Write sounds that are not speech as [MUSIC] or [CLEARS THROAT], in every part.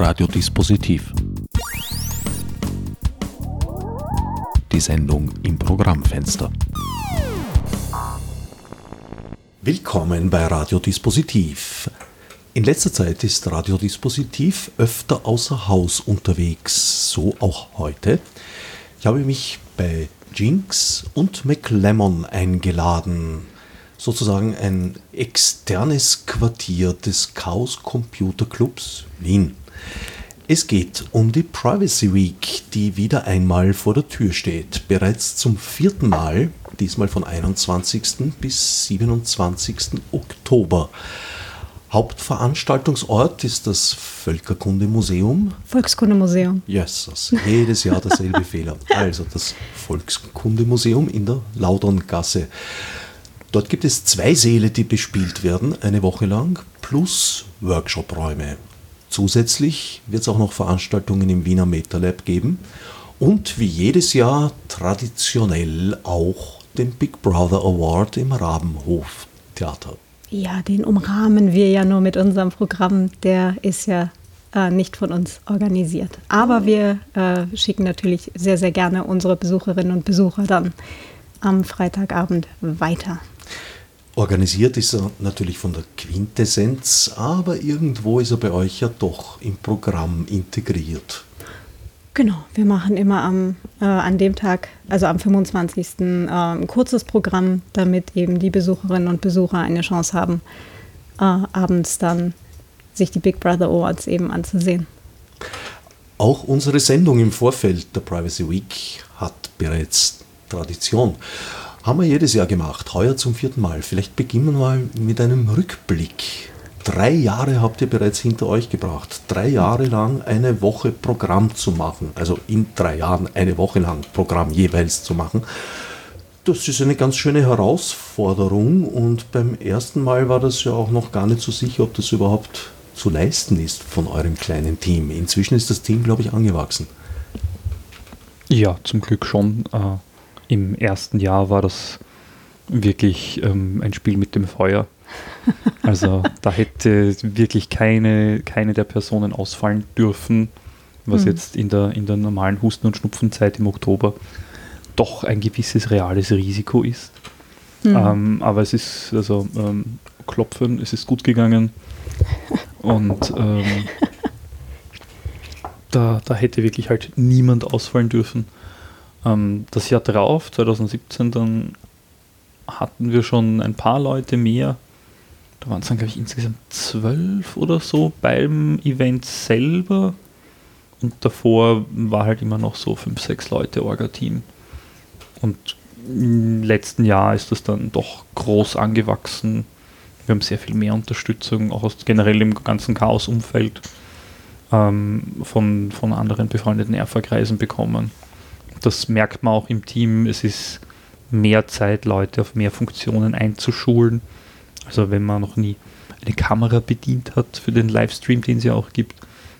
Radiodispositiv. Die Sendung im Programmfenster. Willkommen bei Radiodispositiv. In letzter Zeit ist Radiodispositiv öfter außer Haus unterwegs, so auch heute. Ich habe mich bei Jinx und McLemmon eingeladen, sozusagen ein externes Quartier des Chaos Computer Clubs Wien. Es geht um die Privacy Week, die wieder einmal vor der Tür steht. Bereits zum vierten Mal, diesmal von 21. bis 27. Oktober. Hauptveranstaltungsort ist das Völkerkundemuseum. Volkskundemuseum. Yes, jedes Jahr derselbe [LAUGHS] Fehler. Also das Volkskundemuseum in der Lauderngasse. Dort gibt es zwei Säle, die bespielt werden, eine Woche lang, plus Workshopräume. Zusätzlich wird es auch noch Veranstaltungen im Wiener MetaLab geben und wie jedes Jahr traditionell auch den Big Brother Award im Rabenhof Theater. Ja, den umrahmen wir ja nur mit unserem Programm. Der ist ja äh, nicht von uns organisiert. Aber wir äh, schicken natürlich sehr, sehr gerne unsere Besucherinnen und Besucher dann am Freitagabend weiter. Organisiert ist er natürlich von der Quintessenz, aber irgendwo ist er bei euch ja doch im Programm integriert. Genau, wir machen immer am, äh, an dem Tag, also am 25. Äh, ein kurzes Programm, damit eben die Besucherinnen und Besucher eine Chance haben, äh, abends dann sich die Big Brother Awards eben anzusehen. Auch unsere Sendung im Vorfeld der Privacy Week hat bereits Tradition. Haben wir jedes Jahr gemacht, heuer zum vierten Mal. Vielleicht beginnen wir mal mit einem Rückblick drei Jahre habt ihr bereits hinter euch gebracht. Drei Jahre lang eine Woche Programm zu machen. Also in drei Jahren eine Woche lang Programm jeweils zu machen. Das ist eine ganz schöne Herausforderung und beim ersten Mal war das ja auch noch gar nicht so sicher, ob das überhaupt zu leisten ist von eurem kleinen Team. Inzwischen ist das Team, glaube ich, angewachsen. Ja, zum Glück schon. Im ersten Jahr war das wirklich ähm, ein Spiel mit dem Feuer. Also da hätte wirklich keine, keine der Personen ausfallen dürfen, was mhm. jetzt in der, in der normalen Husten- und Schnupfenzeit im Oktober doch ein gewisses reales Risiko ist. Mhm. Ähm, aber es ist, also ähm, klopfen, es ist gut gegangen und ähm, [LAUGHS] da, da hätte wirklich halt niemand ausfallen dürfen. Ähm, das Jahr drauf, 2017, dann hatten wir schon ein paar Leute mehr, da waren es dann, glaube ich, insgesamt zwölf oder so beim Event selber. Und davor war halt immer noch so fünf, sechs Leute Orga-Team. Und im letzten Jahr ist das dann doch groß angewachsen. Wir haben sehr viel mehr Unterstützung, auch aus generell im ganzen Chaos-Umfeld ähm, von, von anderen befreundeten Erfa-Kreisen bekommen. Das merkt man auch im Team. Es ist mehr Zeit, Leute auf mehr Funktionen einzuschulen also wenn man noch nie eine Kamera bedient hat für den Livestream, den es ja auch gibt,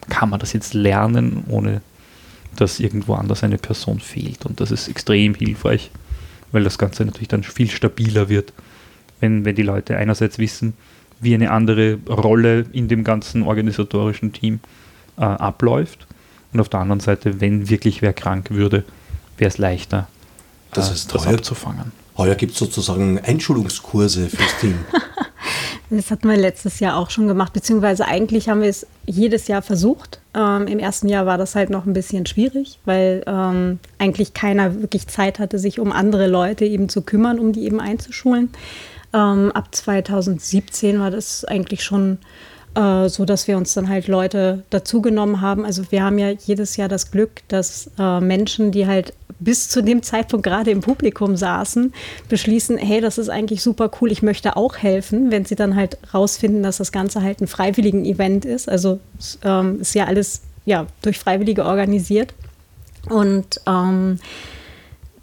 kann man das jetzt lernen, ohne dass irgendwo anders eine Person fehlt. Und das ist extrem hilfreich, weil das Ganze natürlich dann viel stabiler wird, wenn, wenn die Leute einerseits wissen, wie eine andere Rolle in dem ganzen organisatorischen Team äh, abläuft. Und auf der anderen Seite, wenn wirklich wer krank würde, wäre es leichter, das, äh, ist das abzufangen. Heuer gibt es sozusagen Einschulungskurse fürs Team. [LAUGHS] Das hatten wir letztes Jahr auch schon gemacht, beziehungsweise eigentlich haben wir es jedes Jahr versucht. Ähm, Im ersten Jahr war das halt noch ein bisschen schwierig, weil ähm, eigentlich keiner wirklich Zeit hatte, sich um andere Leute eben zu kümmern, um die eben einzuschulen. Ähm, ab 2017 war das eigentlich schon äh, so, dass wir uns dann halt Leute dazugenommen haben. Also wir haben ja jedes Jahr das Glück, dass äh, Menschen, die halt bis zu dem Zeitpunkt gerade im Publikum saßen, beschließen, hey, das ist eigentlich super cool, ich möchte auch helfen, wenn sie dann halt rausfinden, dass das Ganze halt ein freiwilligen Event ist. Also ähm, ist ja alles ja, durch Freiwillige organisiert. Und ähm,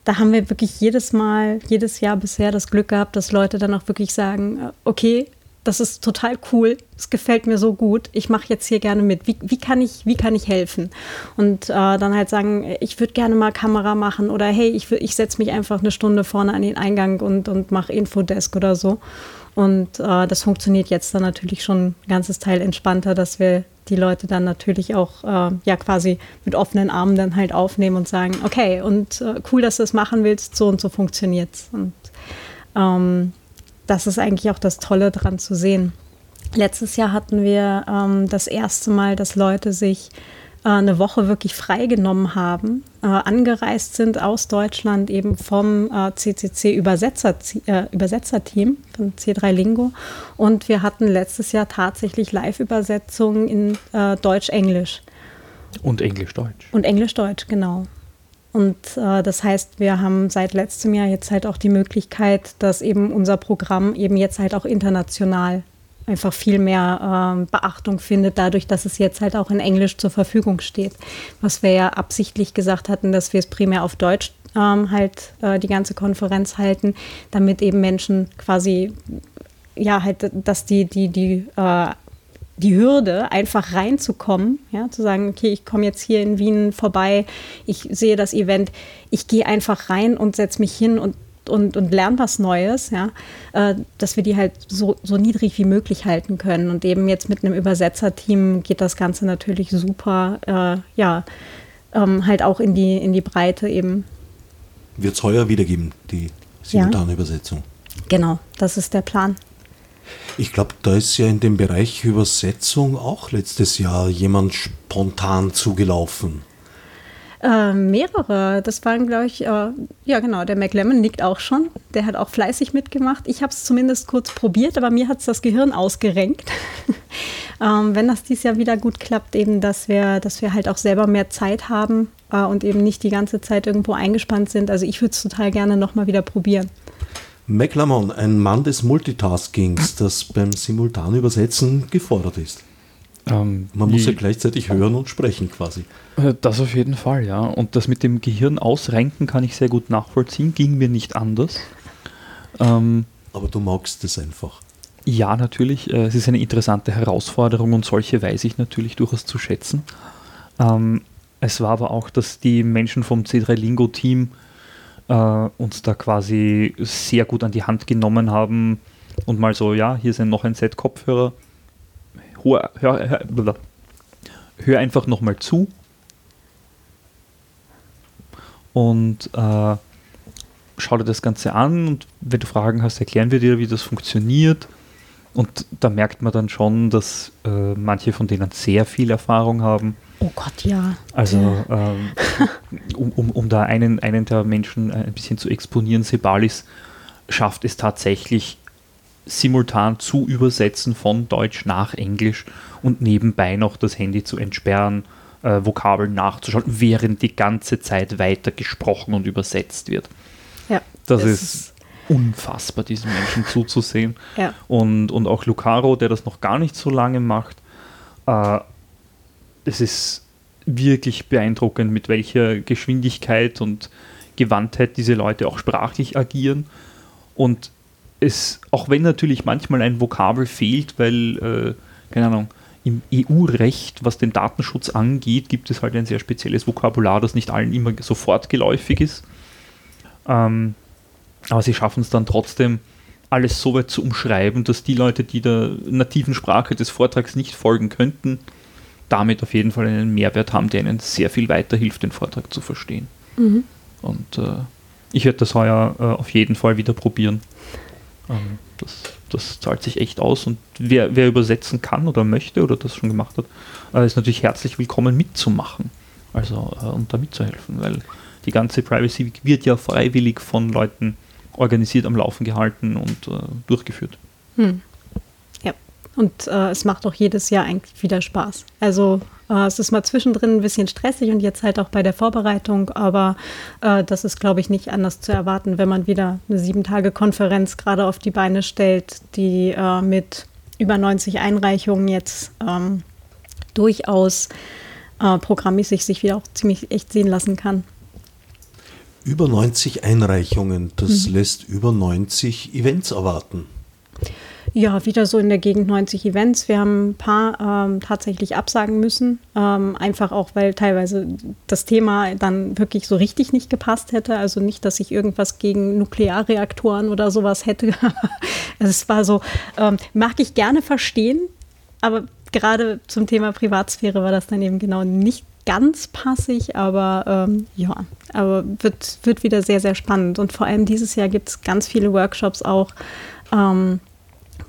da haben wir wirklich jedes Mal, jedes Jahr bisher das Glück gehabt, dass Leute dann auch wirklich sagen, äh, okay, das ist total cool, es gefällt mir so gut, ich mache jetzt hier gerne mit. Wie, wie, kann, ich, wie kann ich helfen? Und äh, dann halt sagen, ich würde gerne mal Kamera machen oder hey, ich, ich setze mich einfach eine Stunde vorne an den Eingang und, und mache Infodesk oder so. Und äh, das funktioniert jetzt dann natürlich schon ein ganzes Teil entspannter, dass wir die Leute dann natürlich auch äh, ja quasi mit offenen Armen dann halt aufnehmen und sagen, okay, und äh, cool, dass du es machen willst, so und so funktioniert's. Und ähm, das ist eigentlich auch das Tolle daran zu sehen. Letztes Jahr hatten wir ähm, das erste Mal, dass Leute sich äh, eine Woche wirklich freigenommen haben, äh, angereist sind aus Deutschland eben vom äh, CCC Übersetzer, äh, Übersetzerteam von C3 Lingo. Und wir hatten letztes Jahr tatsächlich Live-Übersetzungen in äh, Deutsch-Englisch. Und Englisch-Deutsch. Und Englisch-Deutsch, genau. Und äh, das heißt, wir haben seit letztem Jahr jetzt halt auch die Möglichkeit, dass eben unser Programm eben jetzt halt auch international einfach viel mehr äh, Beachtung findet, dadurch, dass es jetzt halt auch in Englisch zur Verfügung steht. Was wir ja absichtlich gesagt hatten, dass wir es primär auf Deutsch ähm, halt äh, die ganze Konferenz halten, damit eben Menschen quasi, ja, halt, dass die, die, die, äh, die Hürde, einfach reinzukommen, ja, zu sagen, okay, ich komme jetzt hier in Wien vorbei, ich sehe das Event, ich gehe einfach rein und setze mich hin und und, und lernen was Neues, ja, äh, dass wir die halt so, so niedrig wie möglich halten können. Und eben jetzt mit einem Übersetzerteam geht das Ganze natürlich super, äh, ja, ähm, halt auch in die, in die Breite eben. Wird es heuer wiedergeben, die simultane ja. Übersetzung? Genau, das ist der Plan. Ich glaube, da ist ja in dem Bereich Übersetzung auch letztes Jahr jemand spontan zugelaufen. Äh, mehrere. Das waren, glaube ich, äh, ja genau, der McLemmon nickt auch schon. Der hat auch fleißig mitgemacht. Ich habe es zumindest kurz probiert, aber mir hat es das Gehirn ausgerenkt. [LAUGHS] ähm, wenn das dieses Jahr wieder gut klappt, eben, dass wir, dass wir halt auch selber mehr Zeit haben äh, und eben nicht die ganze Zeit irgendwo eingespannt sind. Also ich würde es total gerne nochmal wieder probieren. McLemmon, ein Mann des Multitaskings, das beim Simultanübersetzen gefordert ist. Ähm, Man muss ja gleichzeitig hören und sprechen quasi. Äh, das auf jeden Fall, ja. Und das mit dem Gehirn ausrenken kann ich sehr gut nachvollziehen, ging mir nicht anders. Ähm, Aber du magst es einfach. Ja, natürlich. Äh, es ist eine interessante Herausforderung und solche weiß ich natürlich durchaus zu schätzen. Ähm, es war aber auch, dass die Menschen vom C3 Lingo Team äh, uns da quasi sehr gut an die Hand genommen haben und mal so, ja, hier sind noch ein Set Kopfhörer, hör, hör, hör, hör einfach nochmal zu und äh, schau dir das Ganze an und wenn du Fragen hast, erklären wir dir, wie das funktioniert. Und da merkt man dann schon, dass äh, manche von denen sehr viel Erfahrung haben. Oh Gott, ja. Also, ähm, um, um, um da einen, einen der Menschen ein bisschen zu exponieren, Sebalis schafft es tatsächlich simultan zu übersetzen von Deutsch nach Englisch und nebenbei noch das Handy zu entsperren, äh, Vokabeln nachzuschalten, während die ganze Zeit weiter gesprochen und übersetzt wird. Ja, das ist unfassbar, diesen Menschen zuzusehen. Ja. Und, und auch Lucaro, der das noch gar nicht so lange macht, äh, es ist wirklich beeindruckend, mit welcher Geschwindigkeit und Gewandtheit diese Leute auch sprachlich agieren. Und es, auch wenn natürlich manchmal ein Vokabel fehlt, weil, äh, keine Ahnung, im EU-Recht, was den Datenschutz angeht, gibt es halt ein sehr spezielles Vokabular, das nicht allen immer sofort geläufig ist. Ähm, aber sie schaffen es dann trotzdem, alles so weit zu umschreiben, dass die Leute, die der nativen Sprache des Vortrags nicht folgen könnten, damit auf jeden Fall einen Mehrwert haben, der ihnen sehr viel weiterhilft, den Vortrag zu verstehen. Mhm. Und äh, ich werde das heuer äh, auf jeden Fall wieder probieren. Ähm, das, das zahlt sich echt aus und wer, wer übersetzen kann oder möchte oder das schon gemacht hat, äh, ist natürlich herzlich willkommen mitzumachen. Also äh, und da mitzuhelfen, weil die ganze Privacy Week wird ja freiwillig von Leuten organisiert am Laufen gehalten und äh, durchgeführt. Hm. Und äh, es macht auch jedes Jahr eigentlich wieder Spaß. Also äh, es ist mal zwischendrin ein bisschen stressig und jetzt halt auch bei der Vorbereitung, aber äh, das ist, glaube ich, nicht anders zu erwarten, wenn man wieder eine sieben-Tage-Konferenz gerade auf die Beine stellt, die äh, mit über 90 Einreichungen jetzt ähm, durchaus äh, programmmäßig sich wieder auch ziemlich echt sehen lassen kann. Über 90 Einreichungen, das mhm. lässt über 90 Events erwarten. Ja, wieder so in der Gegend 90 Events. Wir haben ein paar ähm, tatsächlich absagen müssen, ähm, einfach auch, weil teilweise das Thema dann wirklich so richtig nicht gepasst hätte. Also nicht, dass ich irgendwas gegen Nuklearreaktoren oder sowas hätte. [LAUGHS] es war so, ähm, mag ich gerne verstehen, aber gerade zum Thema Privatsphäre war das dann eben genau nicht ganz passig, aber ähm, ja, aber wird, wird wieder sehr, sehr spannend. Und vor allem dieses Jahr gibt es ganz viele Workshops auch, ähm,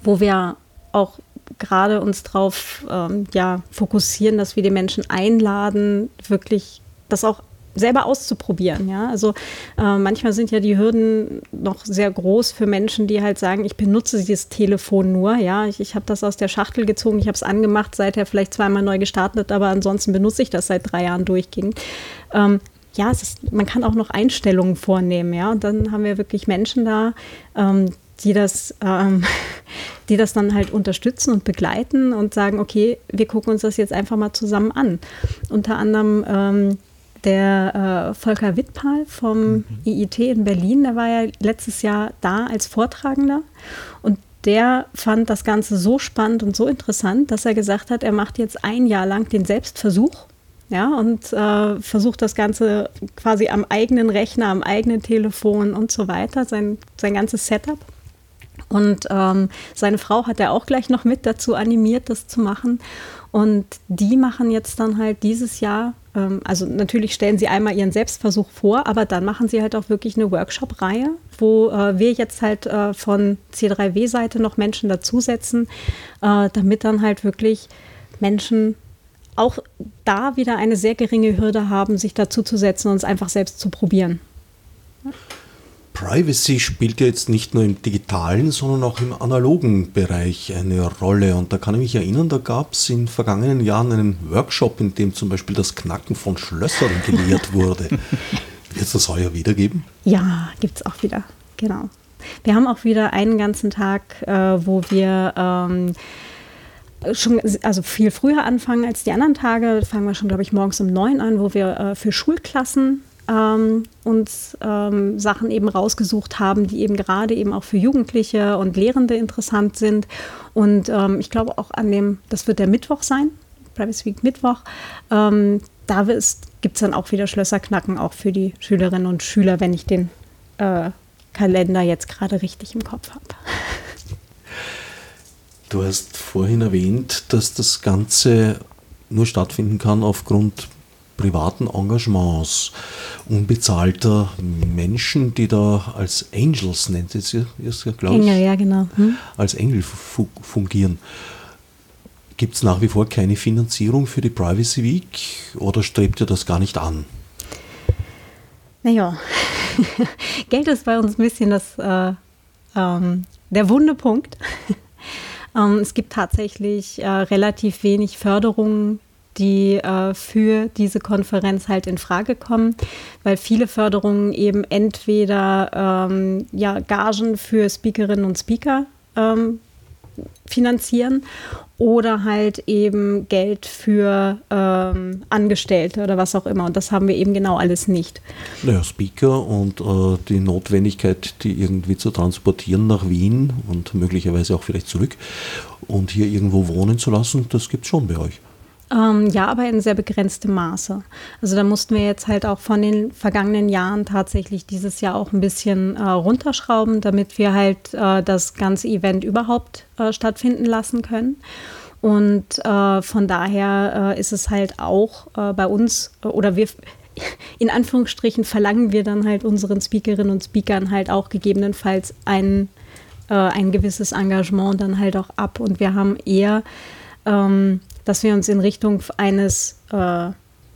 wo wir auch gerade uns darauf ähm, ja, fokussieren, dass wir die Menschen einladen, wirklich das auch selber auszuprobieren. Ja? Also äh, manchmal sind ja die Hürden noch sehr groß für Menschen, die halt sagen, ich benutze dieses Telefon nur. Ja, ich, ich habe das aus der Schachtel gezogen, ich habe es angemacht, seither vielleicht zweimal neu gestartet, aber ansonsten benutze ich das seit drei Jahren durchgehend. Ähm, ja, ist, man kann auch noch Einstellungen vornehmen, ja. Und dann haben wir wirklich Menschen da, ähm, die das, ähm, die das dann halt unterstützen und begleiten und sagen, okay, wir gucken uns das jetzt einfach mal zusammen an. Unter anderem ähm, der äh, Volker Wittpal vom mhm. IIT in Berlin, der war ja letztes Jahr da als Vortragender und der fand das Ganze so spannend und so interessant, dass er gesagt hat, er macht jetzt ein Jahr lang den Selbstversuch ja, und äh, versucht das Ganze quasi am eigenen Rechner, am eigenen Telefon und so weiter, sein, sein ganzes Setup. Und ähm, seine Frau hat er auch gleich noch mit dazu animiert, das zu machen. Und die machen jetzt dann halt dieses Jahr, ähm, also natürlich stellen sie einmal ihren Selbstversuch vor, aber dann machen sie halt auch wirklich eine Workshop-Reihe, wo äh, wir jetzt halt äh, von C3W-Seite noch Menschen dazusetzen, äh, damit dann halt wirklich Menschen auch da wieder eine sehr geringe Hürde haben, sich dazu zu setzen und es einfach selbst zu probieren. Privacy spielt ja jetzt nicht nur im digitalen, sondern auch im analogen Bereich eine Rolle. Und da kann ich mich erinnern, da gab es in vergangenen Jahren einen Workshop, in dem zum Beispiel das Knacken von Schlössern gelehrt wurde. [LAUGHS] Wird es das heuer wieder geben? Ja, gibt es auch wieder, genau. Wir haben auch wieder einen ganzen Tag, äh, wo wir ähm, schon also viel früher anfangen als die anderen Tage. Fangen wir schon, glaube ich, morgens um neun an, wo wir äh, für Schulklassen ähm, uns ähm, Sachen eben rausgesucht haben, die eben gerade eben auch für Jugendliche und Lehrende interessant sind. Und ähm, ich glaube auch an dem, das wird der Mittwoch sein, Privacy Week Mittwoch. Ähm, da gibt es dann auch wieder Schlösserknacken, auch für die Schülerinnen und Schüler, wenn ich den äh, Kalender jetzt gerade richtig im Kopf habe. Du hast vorhin erwähnt, dass das Ganze nur stattfinden kann aufgrund privaten Engagements, unbezahlter Menschen, die da als Angels, nennt es ja, glaube ich, Engel, ja, genau. Hm? als Engel fungieren. Gibt es nach wie vor keine Finanzierung für die Privacy Week oder strebt ihr das gar nicht an? Naja, [LAUGHS] Geld ist bei uns ein bisschen das, äh, ähm, der Wundepunkt. [LAUGHS] ähm, es gibt tatsächlich äh, relativ wenig Förderungen die äh, für diese Konferenz halt in Frage kommen, weil viele Förderungen eben entweder ähm, ja, Gagen für Speakerinnen und Speaker ähm, finanzieren oder halt eben Geld für ähm, Angestellte oder was auch immer. Und das haben wir eben genau alles nicht. Naja, Speaker und äh, die Notwendigkeit, die irgendwie zu transportieren nach Wien und möglicherweise auch vielleicht zurück und hier irgendwo wohnen zu lassen, das gibt es schon bei euch. Ähm, ja, aber in sehr begrenztem Maße. Also da mussten wir jetzt halt auch von den vergangenen Jahren tatsächlich dieses Jahr auch ein bisschen äh, runterschrauben, damit wir halt äh, das ganze Event überhaupt äh, stattfinden lassen können. Und äh, von daher äh, ist es halt auch äh, bei uns oder wir [LAUGHS] in Anführungsstrichen verlangen wir dann halt unseren Speakerinnen und Speakern halt auch gegebenenfalls ein, ein gewisses Engagement dann halt auch ab. Und wir haben eher ähm, dass wir uns in Richtung eines, äh,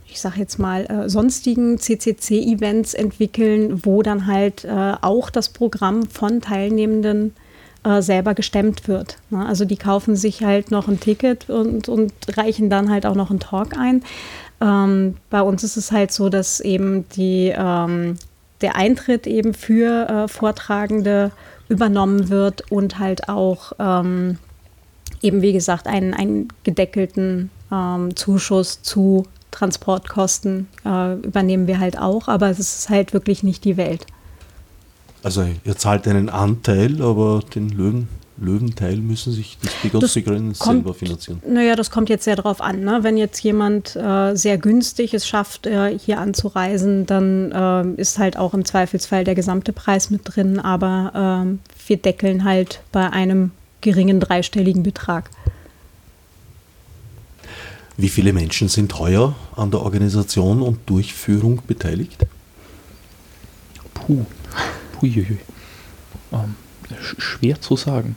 ich sage jetzt mal, äh, sonstigen CCC-Events entwickeln, wo dann halt äh, auch das Programm von Teilnehmenden äh, selber gestemmt wird. Ne? Also die kaufen sich halt noch ein Ticket und, und reichen dann halt auch noch einen Talk ein. Ähm, bei uns ist es halt so, dass eben die, ähm, der Eintritt eben für äh, Vortragende übernommen wird und halt auch ähm, eben wie gesagt einen, einen gedeckelten ähm, Zuschuss zu Transportkosten äh, übernehmen wir halt auch, aber es ist halt wirklich nicht die Welt. Also ihr zahlt einen Anteil, aber den Löwen Löwenteil müssen sich die Speakers selber finanzieren? Naja, das kommt jetzt sehr darauf an. Ne? Wenn jetzt jemand äh, sehr günstig es schafft, äh, hier anzureisen, dann äh, ist halt auch im Zweifelsfall der gesamte Preis mit drin. Aber ähm, wir deckeln halt bei einem geringen dreistelligen Betrag. Wie viele Menschen sind heuer an der Organisation und Durchführung beteiligt? Puh, Puiuiui. Ähm, schwer zu sagen.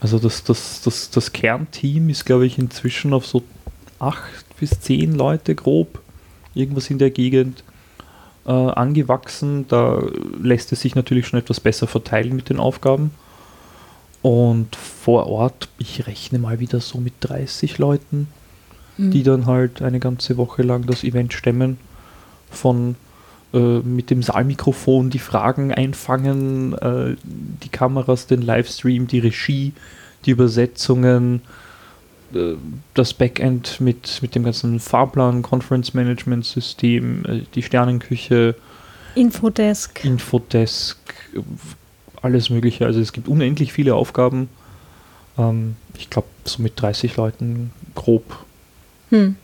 Also das, das, das, das Kernteam ist, glaube ich, inzwischen auf so acht bis zehn Leute grob, irgendwas in der Gegend äh, angewachsen. Da lässt es sich natürlich schon etwas besser verteilen mit den Aufgaben. Und vor Ort, ich rechne mal wieder so mit 30 Leuten mhm. die dann halt eine ganze Woche lang das Event stemmen. Von äh, mit dem Saalmikrofon die Fragen einfangen, äh, die Kameras, den Livestream, die Regie, die Übersetzungen, äh, das Backend mit, mit dem ganzen Fahrplan, Conference Management System, äh, die Sternenküche, Infodesk. Infodesk, alles Mögliche. Also es gibt unendlich viele Aufgaben. Ähm, ich glaube, so mit 30 Leuten grob hm.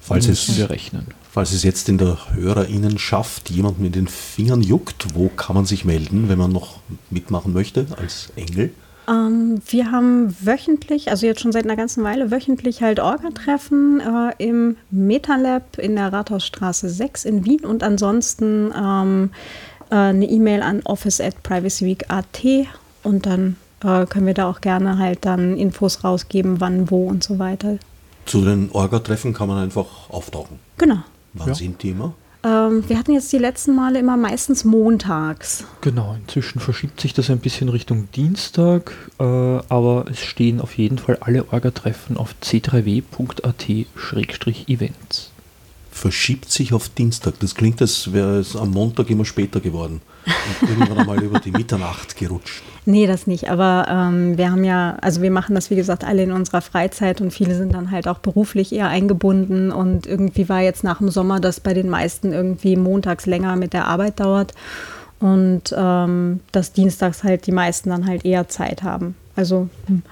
Falls es, wir rechnen. Falls es jetzt in der Hörerinnenschaft jemand mit den Fingern juckt, wo kann man sich melden, wenn man noch mitmachen möchte als Engel? Ähm, wir haben wöchentlich, also jetzt schon seit einer ganzen Weile, wöchentlich halt Orga-Treffen äh, im MetaLab in der Rathausstraße 6 in Wien und ansonsten ähm, äh, eine E-Mail an office at privacyweek.at und dann äh, können wir da auch gerne halt dann Infos rausgeben, wann, wo und so weiter. Zu den Orga-Treffen kann man einfach auftauchen. Genau. Wann ja. sind die immer? Ähm, wir hatten jetzt die letzten Male immer meistens montags. Genau, inzwischen verschiebt sich das ein bisschen Richtung Dienstag, äh, aber es stehen auf jeden Fall alle Orga-Treffen auf c3w.at-events. Verschiebt sich auf Dienstag. Das klingt, als wäre es am Montag immer später geworden und irgendwann einmal über die Mitternacht gerutscht. Nee, das nicht. Aber ähm, wir haben ja, also wir machen das, wie gesagt, alle in unserer Freizeit und viele sind dann halt auch beruflich eher eingebunden. Und irgendwie war jetzt nach dem Sommer, dass bei den meisten irgendwie montags länger mit der Arbeit dauert und ähm, dass dienstags halt die meisten dann halt eher Zeit haben. Also hm,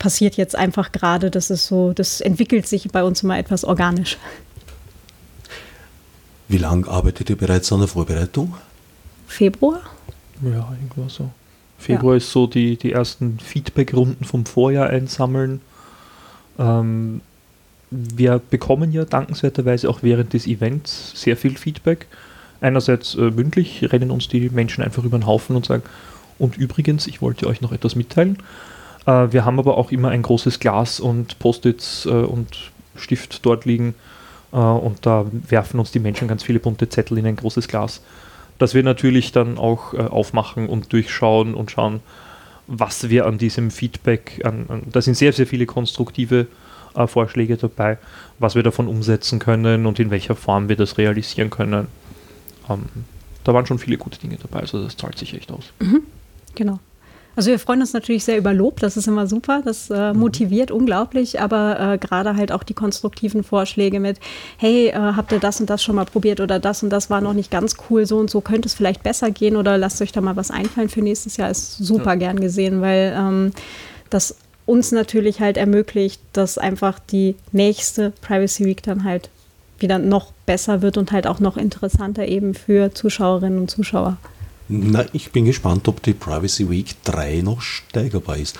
passiert jetzt einfach gerade, das ist so, das entwickelt sich bei uns immer etwas organisch. Wie lange arbeitet ihr bereits an der Vorbereitung? Februar. Ja, irgendwas so. Februar ja. ist so die, die ersten Feedback-Runden vom Vorjahr einsammeln. Ähm, wir bekommen ja dankenswerterweise auch während des Events sehr viel Feedback. Einerseits äh, mündlich rennen uns die Menschen einfach über den Haufen und sagen, und übrigens, ich wollte euch noch etwas mitteilen. Äh, wir haben aber auch immer ein großes Glas und Post-its äh, und Stift dort liegen äh, und da werfen uns die Menschen ganz viele bunte Zettel in ein großes Glas dass wir natürlich dann auch äh, aufmachen und durchschauen und schauen, was wir an diesem Feedback, an, an da sind sehr, sehr viele konstruktive äh, Vorschläge dabei, was wir davon umsetzen können und in welcher Form wir das realisieren können. Ähm, da waren schon viele gute Dinge dabei, also das zahlt sich echt aus. Mhm, genau. Also wir freuen uns natürlich sehr über Lob, das ist immer super, das äh, mhm. motiviert unglaublich, aber äh, gerade halt auch die konstruktiven Vorschläge mit, hey, äh, habt ihr das und das schon mal probiert oder das und das war noch nicht ganz cool, so und so könnte es vielleicht besser gehen oder lasst euch da mal was einfallen für nächstes Jahr, ist super gern gesehen, weil ähm, das uns natürlich halt ermöglicht, dass einfach die nächste Privacy Week dann halt wieder noch besser wird und halt auch noch interessanter eben für Zuschauerinnen und Zuschauer. Na, ich bin gespannt, ob die Privacy Week 3 noch steigerbar ist.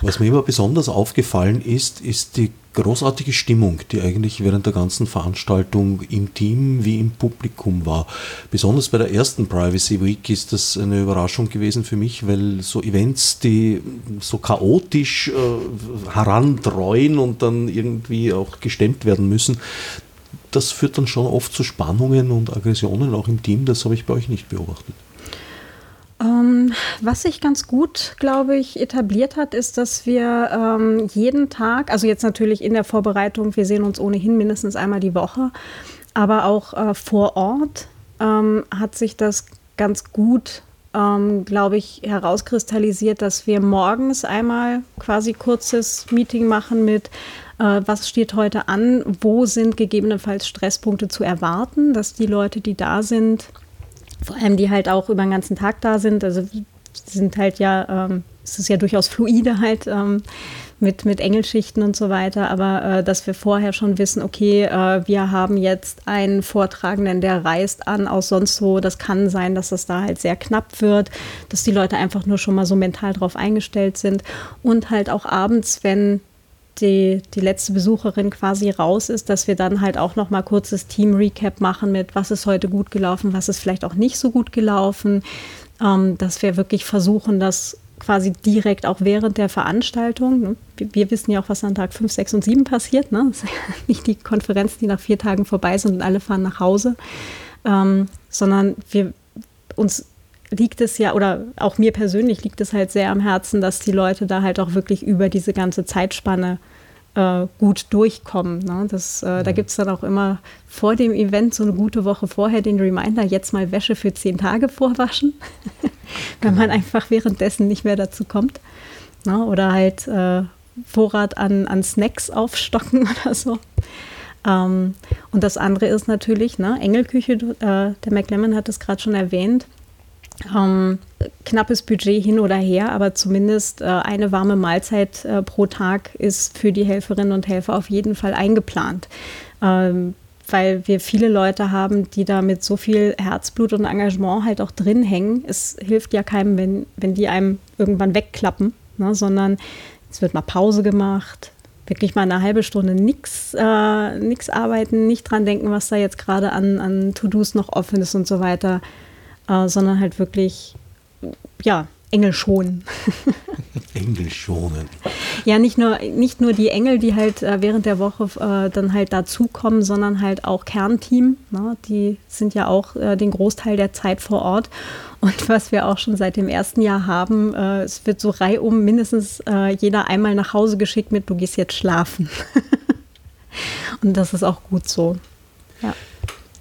Was mir immer besonders aufgefallen ist, ist die großartige Stimmung, die eigentlich während der ganzen Veranstaltung im Team wie im Publikum war. Besonders bei der ersten Privacy Week ist das eine Überraschung gewesen für mich, weil so Events, die so chaotisch äh, herandreuen und dann irgendwie auch gestemmt werden müssen, das führt dann schon oft zu Spannungen und Aggressionen auch im Team. Das habe ich bei euch nicht beobachtet. Ähm, was sich ganz gut, glaube ich, etabliert hat, ist, dass wir ähm, jeden Tag, also jetzt natürlich in der Vorbereitung, wir sehen uns ohnehin mindestens einmal die Woche, aber auch äh, vor Ort ähm, hat sich das ganz gut, ähm, glaube ich, herauskristallisiert, dass wir morgens einmal quasi kurzes Meeting machen mit äh, was steht heute an, wo sind gegebenenfalls Stresspunkte zu erwarten, dass die Leute, die da sind, vor allem die halt auch über den ganzen Tag da sind, also sind halt ja ähm, es ist ja durchaus fluide halt ähm, mit, mit Engelschichten und so weiter, aber äh, dass wir vorher schon wissen, okay, äh, wir haben jetzt einen Vortragenden, der reist an aus sonst wo. Das kann sein, dass das da halt sehr knapp wird, dass die Leute einfach nur schon mal so mental drauf eingestellt sind. Und halt auch abends, wenn die, die letzte Besucherin quasi raus ist, dass wir dann halt auch noch mal kurzes Team-Recap machen mit, was ist heute gut gelaufen, was ist vielleicht auch nicht so gut gelaufen, ähm, dass wir wirklich versuchen, das quasi direkt auch während der Veranstaltung. Ne? Wir wissen ja auch, was an Tag 5, 6 und 7 passiert. Ne? Das ist ja [LAUGHS] nicht die Konferenz, die nach vier Tagen vorbei sind und alle fahren nach Hause, ähm, sondern wir uns liegt es ja, oder auch mir persönlich liegt es halt sehr am Herzen, dass die Leute da halt auch wirklich über diese ganze Zeitspanne äh, gut durchkommen. Ne? Das, äh, mhm. Da gibt es dann auch immer vor dem Event so eine gute Woche vorher den Reminder, jetzt mal Wäsche für zehn Tage vorwaschen, [LAUGHS] wenn genau. man einfach währenddessen nicht mehr dazu kommt. Ne? Oder halt äh, Vorrat an, an Snacks aufstocken [LAUGHS] oder so. Ähm, und das andere ist natürlich, ne, Engelküche, äh, der McLemmon hat es gerade schon erwähnt, ähm, knappes Budget hin oder her, aber zumindest äh, eine warme Mahlzeit äh, pro Tag ist für die Helferinnen und Helfer auf jeden Fall eingeplant. Ähm, weil wir viele Leute haben, die da mit so viel Herzblut und Engagement halt auch drin hängen. Es hilft ja keinem, wenn, wenn die einem irgendwann wegklappen, ne, sondern es wird mal Pause gemacht, wirklich mal eine halbe Stunde nichts äh, arbeiten, nicht dran denken, was da jetzt gerade an, an To-Dos noch offen ist und so weiter äh, sondern halt wirklich, ja, Engel schonen. [LAUGHS] Engel schonen. Ja, nicht nur, nicht nur die Engel, die halt äh, während der Woche äh, dann halt dazukommen, sondern halt auch Kernteam. Ne? Die sind ja auch äh, den Großteil der Zeit vor Ort. Und was wir auch schon seit dem ersten Jahr haben, äh, es wird so reihum mindestens äh, jeder einmal nach Hause geschickt mit, du gehst jetzt schlafen. [LAUGHS] Und das ist auch gut so. Ja.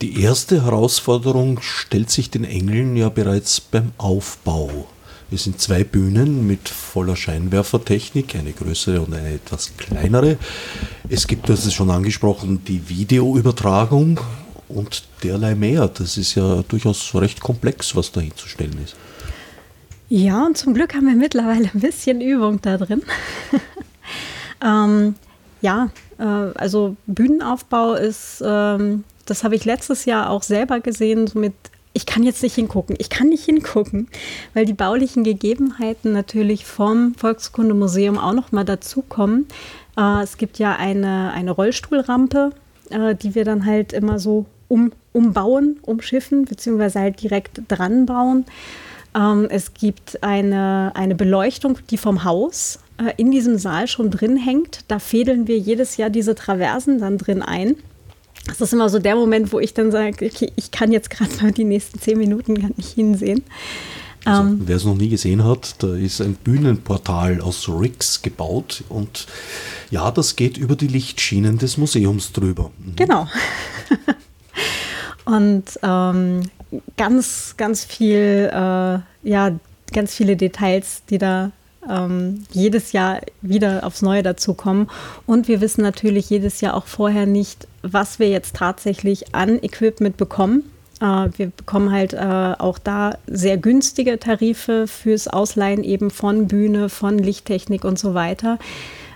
Die erste Herausforderung stellt sich den Engeln ja bereits beim Aufbau. Es sind zwei Bühnen mit voller Scheinwerfertechnik, eine größere und eine etwas kleinere. Es gibt, hast es schon angesprochen, die Videoübertragung und derlei mehr. Das ist ja durchaus recht komplex, was da hinzustellen ist. Ja, und zum Glück haben wir mittlerweile ein bisschen Übung da drin. [LAUGHS] ähm, ja, äh, also Bühnenaufbau ist ähm, das habe ich letztes Jahr auch selber gesehen, so mit ich kann jetzt nicht hingucken. Ich kann nicht hingucken, weil die baulichen Gegebenheiten natürlich vom Volkskundemuseum auch noch mal dazukommen. Äh, es gibt ja eine, eine Rollstuhlrampe, äh, die wir dann halt immer so um, umbauen, umschiffen, beziehungsweise halt direkt dran bauen. Ähm, es gibt eine, eine Beleuchtung, die vom Haus äh, in diesem Saal schon drin hängt. Da fädeln wir jedes Jahr diese Traversen dann drin ein. Das ist immer so der Moment, wo ich dann sage, okay, ich kann jetzt gerade mal die nächsten zehn Minuten gar nicht hinsehen. Also, ähm, wer es noch nie gesehen hat, da ist ein Bühnenportal aus Rigs gebaut und ja, das geht über die Lichtschienen des Museums drüber. Mhm. Genau. [LAUGHS] und ähm, ganz, ganz viel, äh, ja, ganz viele Details, die da ähm, jedes Jahr wieder aufs Neue dazukommen. Und wir wissen natürlich jedes Jahr auch vorher nicht, was wir jetzt tatsächlich an Equipment bekommen. Äh, wir bekommen halt äh, auch da sehr günstige Tarife fürs Ausleihen eben von Bühne, von Lichttechnik und so weiter.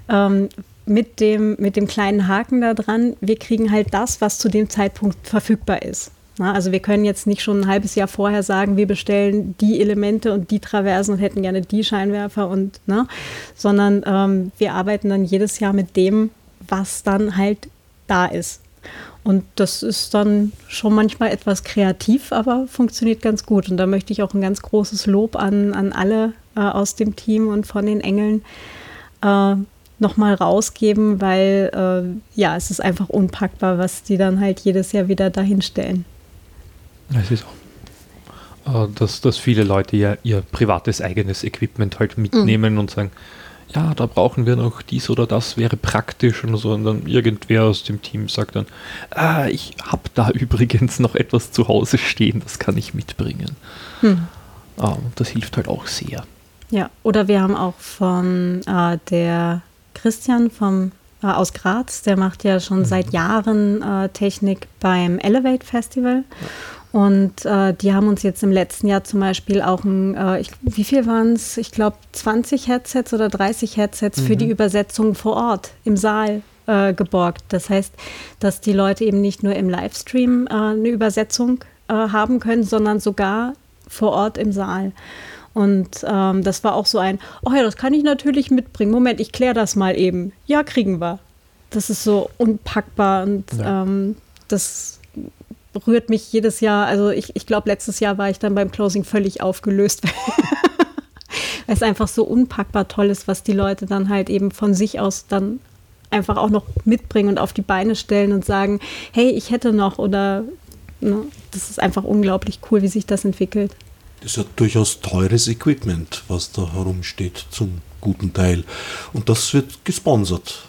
Ähm, mit dem, mit dem kleinen Haken da dran, wir kriegen halt das, was zu dem Zeitpunkt verfügbar ist. Also wir können jetzt nicht schon ein halbes Jahr vorher sagen, wir bestellen die Elemente und die Traversen und hätten gerne die Scheinwerfer und, ne, sondern ähm, wir arbeiten dann jedes Jahr mit dem, was dann halt da ist. Und das ist dann schon manchmal etwas kreativ, aber funktioniert ganz gut. Und da möchte ich auch ein ganz großes Lob an, an alle äh, aus dem Team und von den Engeln äh, nochmal rausgeben, weil äh, ja, es ist einfach unpackbar, was die dann halt jedes Jahr wieder dahinstellen. Es ist auch, äh, dass, dass viele Leute ja ihr privates eigenes Equipment halt mitnehmen mhm. und sagen, ja, da brauchen wir noch dies oder das wäre praktisch und so. Und dann irgendwer aus dem Team sagt dann, ah, ich habe da [LAUGHS] übrigens noch etwas zu Hause stehen, das kann ich mitbringen. Hm. Ah, das hilft halt auch sehr. Ja, oder wir haben auch von äh, der Christian vom äh, aus Graz, der macht ja schon mhm. seit Jahren äh, Technik beim Elevate Festival. Und äh, die haben uns jetzt im letzten Jahr zum Beispiel auch ein, äh, ich, wie viel waren es? Ich glaube 20 Headsets oder 30 Headsets mhm. für die Übersetzung vor Ort im Saal äh, geborgt. Das heißt, dass die Leute eben nicht nur im Livestream äh, eine Übersetzung äh, haben können, sondern sogar vor Ort im Saal. Und ähm, das war auch so ein, oh ja, das kann ich natürlich mitbringen. Moment, ich kläre das mal eben. Ja, kriegen wir. Das ist so unpackbar und ja. ähm, das rührt mich jedes Jahr. Also ich, ich glaube, letztes Jahr war ich dann beim Closing völlig aufgelöst, [LAUGHS] weil es einfach so unpackbar toll ist, was die Leute dann halt eben von sich aus dann einfach auch noch mitbringen und auf die Beine stellen und sagen, hey, ich hätte noch oder ne, das ist einfach unglaublich cool, wie sich das entwickelt. Das ist ja durchaus teures Equipment, was da herumsteht, zum guten Teil. Und das wird gesponsert.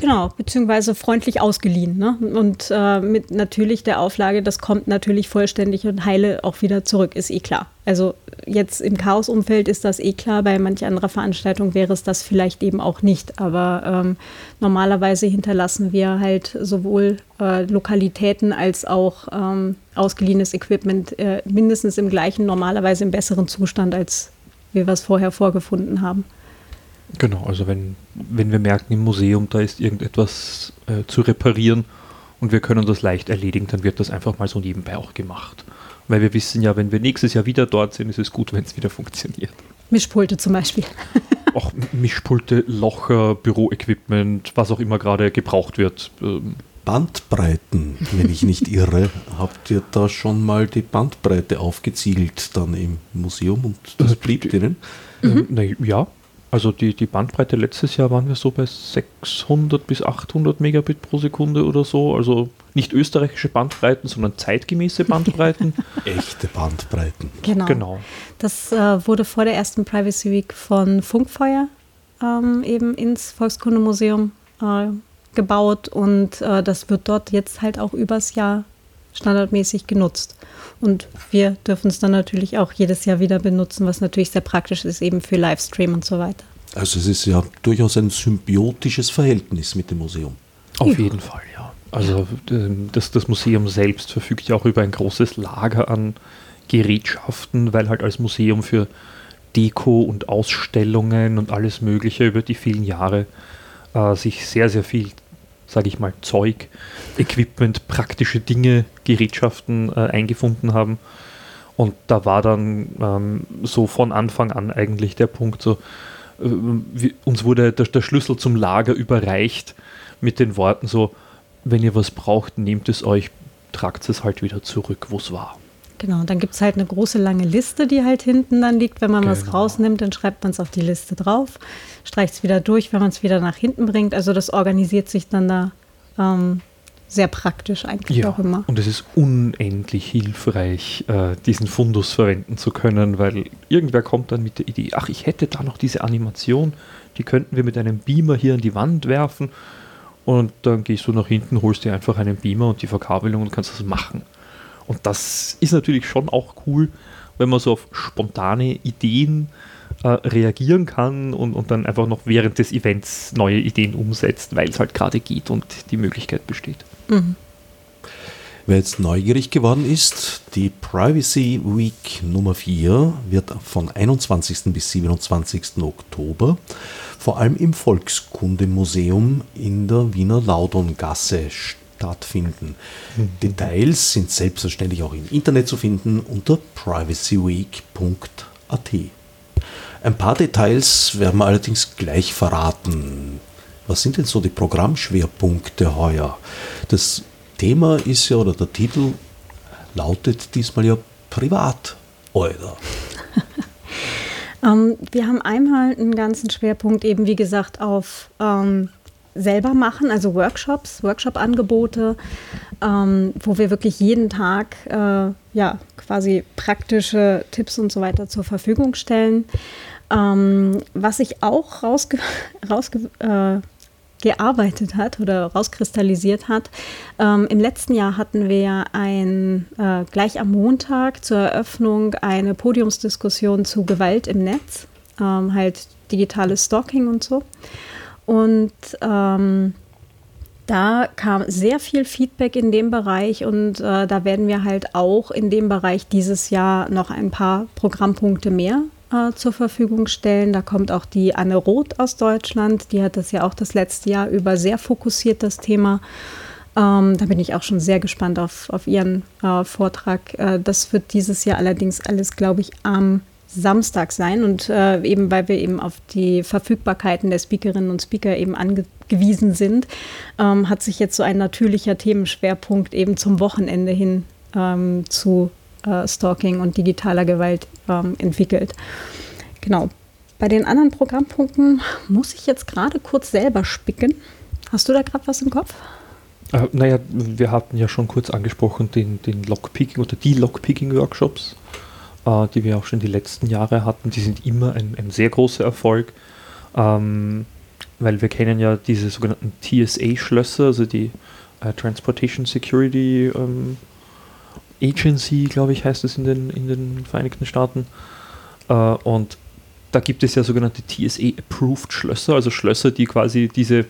Genau, beziehungsweise freundlich ausgeliehen. Ne? Und äh, mit natürlich der Auflage, das kommt natürlich vollständig und heile auch wieder zurück, ist eh klar. Also jetzt im Chaos-Umfeld ist das eh klar, bei manch anderer Veranstaltung wäre es das vielleicht eben auch nicht. Aber ähm, normalerweise hinterlassen wir halt sowohl äh, Lokalitäten als auch ähm, ausgeliehenes Equipment äh, mindestens im gleichen, normalerweise im besseren Zustand, als wir es vorher vorgefunden haben. Genau, also wenn, wenn wir merken im Museum, da ist irgendetwas äh, zu reparieren und wir können das leicht erledigen, dann wird das einfach mal so nebenbei auch gemacht. Weil wir wissen ja, wenn wir nächstes Jahr wieder dort sind, ist es gut, wenn es wieder funktioniert. Mischpulte zum Beispiel. [LAUGHS] auch Mischpulte, Locher, Büroequipment, was auch immer gerade gebraucht wird. Ähm. Bandbreiten, wenn ich nicht irre. Habt ihr da schon mal die Bandbreite aufgezielt dann im Museum und das blieb denen? Mhm. Na, ja, also die, die Bandbreite letztes Jahr waren wir so bei 600 bis 800 Megabit pro Sekunde oder so. Also nicht österreichische Bandbreiten, sondern zeitgemäße [LAUGHS] Bandbreiten. Echte Bandbreiten. Genau. genau. Das äh, wurde vor der ersten Privacy Week von Funkfeuer ähm, eben ins Volkskundemuseum äh, gebaut und äh, das wird dort jetzt halt auch übers Jahr standardmäßig genutzt. Und wir dürfen es dann natürlich auch jedes Jahr wieder benutzen, was natürlich sehr praktisch ist, eben für Livestream und so weiter. Also es ist ja durchaus ein symbiotisches Verhältnis mit dem Museum. Auf ja. jeden Fall, ja. Also ähm, das, das Museum selbst verfügt ja auch über ein großes Lager an Gerätschaften, weil halt als Museum für Deko und Ausstellungen und alles Mögliche über die vielen Jahre äh, sich sehr, sehr viel sage ich mal, Zeug, Equipment, praktische Dinge, Gerätschaften äh, eingefunden haben. Und da war dann ähm, so von Anfang an eigentlich der Punkt so, äh, wie, uns wurde der, der, Schlüssel zum Lager überreicht mit den Worten so, wenn ihr was braucht, nehmt es euch, tragt es halt wieder zurück, wo es war. Genau, dann gibt es halt eine große lange Liste, die halt hinten dann liegt. Wenn man genau. was rausnimmt, dann schreibt man es auf die Liste drauf, streicht es wieder durch, wenn man es wieder nach hinten bringt. Also das organisiert sich dann da ähm, sehr praktisch eigentlich ja, auch immer. Und es ist unendlich hilfreich, äh, diesen Fundus verwenden zu können, weil irgendwer kommt dann mit der Idee, ach, ich hätte da noch diese Animation, die könnten wir mit einem Beamer hier an die Wand werfen. Und dann gehst du nach hinten, holst dir einfach einen Beamer und die Verkabelung und kannst das machen. Und das ist natürlich schon auch cool, wenn man so auf spontane Ideen äh, reagieren kann und, und dann einfach noch während des Events neue Ideen umsetzt, weil es halt gerade geht und die Möglichkeit besteht. Mhm. Wer jetzt neugierig geworden ist, die Privacy Week Nummer 4 wird von 21. bis 27. Oktober vor allem im Volkskundemuseum in der Wiener Laudongasse stattfinden. Mhm. Details sind selbstverständlich auch im Internet zu finden unter privacyweek.at. Ein paar Details werden wir allerdings gleich verraten. Was sind denn so die Programmschwerpunkte heuer? Das Thema ist ja, oder der Titel lautet diesmal ja privat, oder? [LAUGHS] ähm, wir haben einmal einen ganzen Schwerpunkt eben, wie gesagt, auf ähm, selber machen, also Workshops, Workshop-Angebote, ähm, wo wir wirklich jeden Tag äh, ja, quasi praktische Tipps und so weiter zur Verfügung stellen. Ähm, was sich auch rausge rausge äh, gearbeitet hat oder rauskristallisiert hat. Ähm, Im letzten Jahr hatten wir ein, äh, gleich am Montag zur Eröffnung eine Podiumsdiskussion zu Gewalt im Netz, ähm, halt digitales Stalking und so. Und ähm, Da kam sehr viel Feedback in dem Bereich und äh, da werden wir halt auch in dem Bereich dieses Jahr noch ein paar Programmpunkte mehr äh, zur Verfügung stellen. Da kommt auch die Anne Roth aus Deutschland, die hat das ja auch das letzte Jahr über sehr fokussiert, das Thema. Ähm, da bin ich auch schon sehr gespannt auf, auf Ihren äh, Vortrag. Äh, das wird dieses Jahr allerdings alles, glaube ich, am Samstag sein und äh, eben weil wir eben auf die Verfügbarkeiten der Speakerinnen und Speaker eben angewiesen sind, ähm, hat sich jetzt so ein natürlicher Themenschwerpunkt eben zum Wochenende hin ähm, zu äh, Stalking und digitaler Gewalt ähm, entwickelt. Genau. Bei den anderen Programmpunkten muss ich jetzt gerade kurz selber spicken. Hast du da gerade was im Kopf? Äh, naja, wir hatten ja schon kurz angesprochen den, den Lockpicking oder die Lockpicking-Workshops äh, die wir auch schon die letzten Jahre hatten, die sind immer ein, ein sehr großer Erfolg, ähm, weil wir kennen ja diese sogenannten TSA-Schlösser, also die äh, Transportation Security ähm, Agency, glaube ich, heißt es in den, in den Vereinigten Staaten. Äh, und da gibt es ja sogenannte TSA-Approved Schlösser, also Schlösser, die quasi diese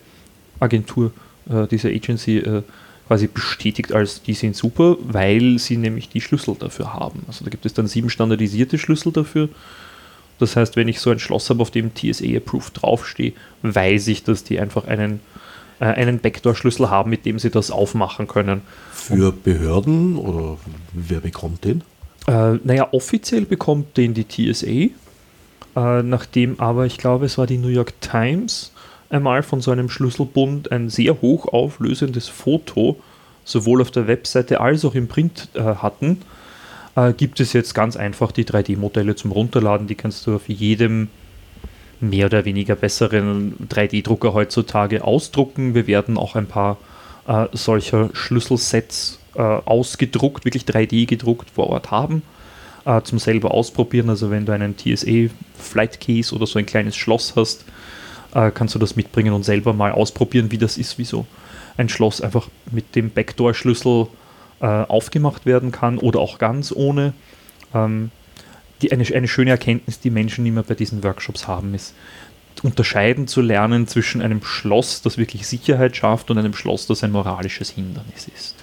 Agentur, äh, diese Agency äh, quasi bestätigt als, die sind super, weil sie nämlich die Schlüssel dafür haben. Also da gibt es dann sieben standardisierte Schlüssel dafür. Das heißt, wenn ich so ein Schloss habe, auf dem TSA Approved draufstehe, weiß ich, dass die einfach einen, äh, einen Backdoor-Schlüssel haben, mit dem sie das aufmachen können. Für Behörden oder wer bekommt den? Äh, naja, offiziell bekommt den die TSA, äh, nachdem aber, ich glaube, es war die New York Times, einmal von so einem Schlüsselbund ein sehr hochauflösendes Foto sowohl auf der Webseite als auch im Print äh, hatten, äh, gibt es jetzt ganz einfach die 3D-Modelle zum Runterladen. Die kannst du auf jedem mehr oder weniger besseren 3D-Drucker heutzutage ausdrucken. Wir werden auch ein paar äh, solcher Schlüsselsets äh, ausgedruckt, wirklich 3D gedruckt vor Ort haben äh, zum selber ausprobieren. Also wenn du einen TSA Flight Case oder so ein kleines Schloss hast, äh, kannst du das mitbringen und selber mal ausprobieren, wie das ist, wie so ein Schloss einfach mit dem Backdoor-Schlüssel äh, aufgemacht werden kann oder auch ganz ohne. Ähm, die, eine, eine schöne Erkenntnis, die Menschen immer bei diesen Workshops haben, ist, unterscheiden zu lernen zwischen einem Schloss, das wirklich Sicherheit schafft, und einem Schloss, das ein moralisches Hindernis ist.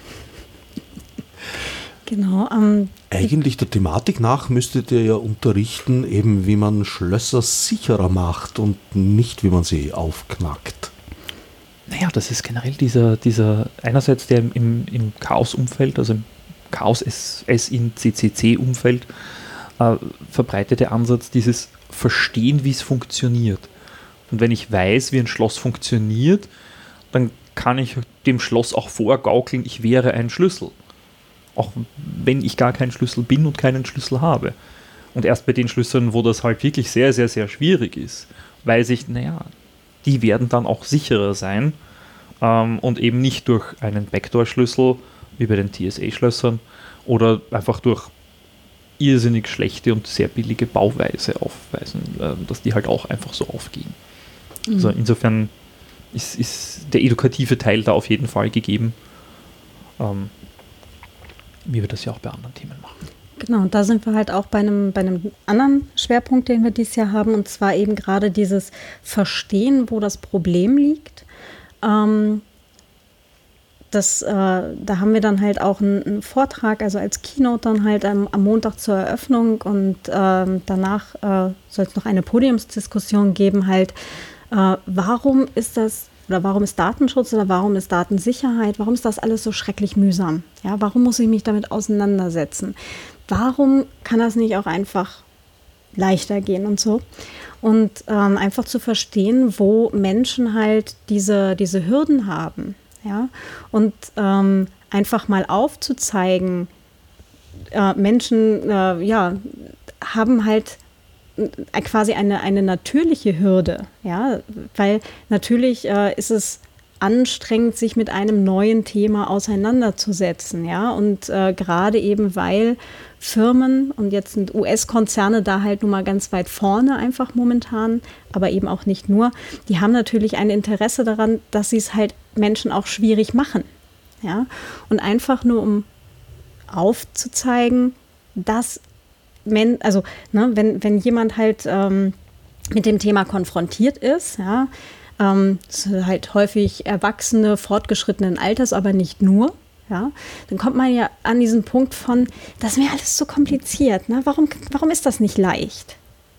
Genau. Ähm, Eigentlich der Thematik nach müsstet ihr ja unterrichten, eben wie man Schlösser sicherer macht und nicht wie man sie aufknackt. Naja, das ist generell dieser, dieser einerseits der im, im Chaos-Umfeld, also im Chaos-S-in-CCC-Umfeld äh, verbreitete Ansatz, dieses Verstehen, wie es funktioniert. Und wenn ich weiß, wie ein Schloss funktioniert, dann kann ich dem Schloss auch vorgaukeln, ich wäre ein Schlüssel auch wenn ich gar kein Schlüssel bin und keinen Schlüssel habe. Und erst bei den Schlüsseln, wo das halt wirklich sehr, sehr, sehr schwierig ist, weiß ich, naja, die werden dann auch sicherer sein ähm, und eben nicht durch einen Backdoor-Schlüssel wie bei den TSA-Schlössern oder einfach durch irrsinnig schlechte und sehr billige Bauweise aufweisen, äh, dass die halt auch einfach so aufgehen. Mhm. Also insofern ist, ist, der edukative Teil da auf jeden Fall gegeben. Ähm, wie wir das ja auch bei anderen Themen machen. Genau, und da sind wir halt auch bei einem, bei einem anderen Schwerpunkt, den wir dieses Jahr haben, und zwar eben gerade dieses Verstehen, wo das Problem liegt. Ähm, das, äh, da haben wir dann halt auch einen, einen, Vortrag, also als Keynote dann halt am, am Montag zur Eröffnung und ähm, danach äh, soll es noch eine Podiumsdiskussion geben, halt, äh, warum ist das oder warum ist Datenschutz oder warum ist Datensicherheit, warum ist das alles so schrecklich mühsam? Ja, warum muss ich mich damit auseinandersetzen? Warum kann das nicht auch einfach leichter gehen und so? Und ähm, einfach zu verstehen, wo Menschen halt diese, diese Hürden haben. Ja? Und ähm, einfach mal aufzuzeigen, äh, Menschen äh, ja, haben halt äh, quasi eine, eine natürliche Hürde, ja, weil natürlich äh, ist es anstrengend, sich mit einem neuen Thema auseinanderzusetzen, ja, und äh, gerade eben, weil Firmen und jetzt sind US-Konzerne da halt nun mal ganz weit vorne einfach momentan, aber eben auch nicht nur, die haben natürlich ein Interesse daran, dass sie es halt Menschen auch schwierig machen, ja, und einfach nur um aufzuzeigen, dass men, also ne, wenn, wenn jemand halt ähm, mit dem Thema konfrontiert ist, ja, ähm, halt häufig Erwachsene fortgeschrittenen Alters, aber nicht nur. Ja, dann kommt man ja an diesen Punkt von, das ist mir alles so kompliziert. Ne? Warum, warum ist das nicht leicht?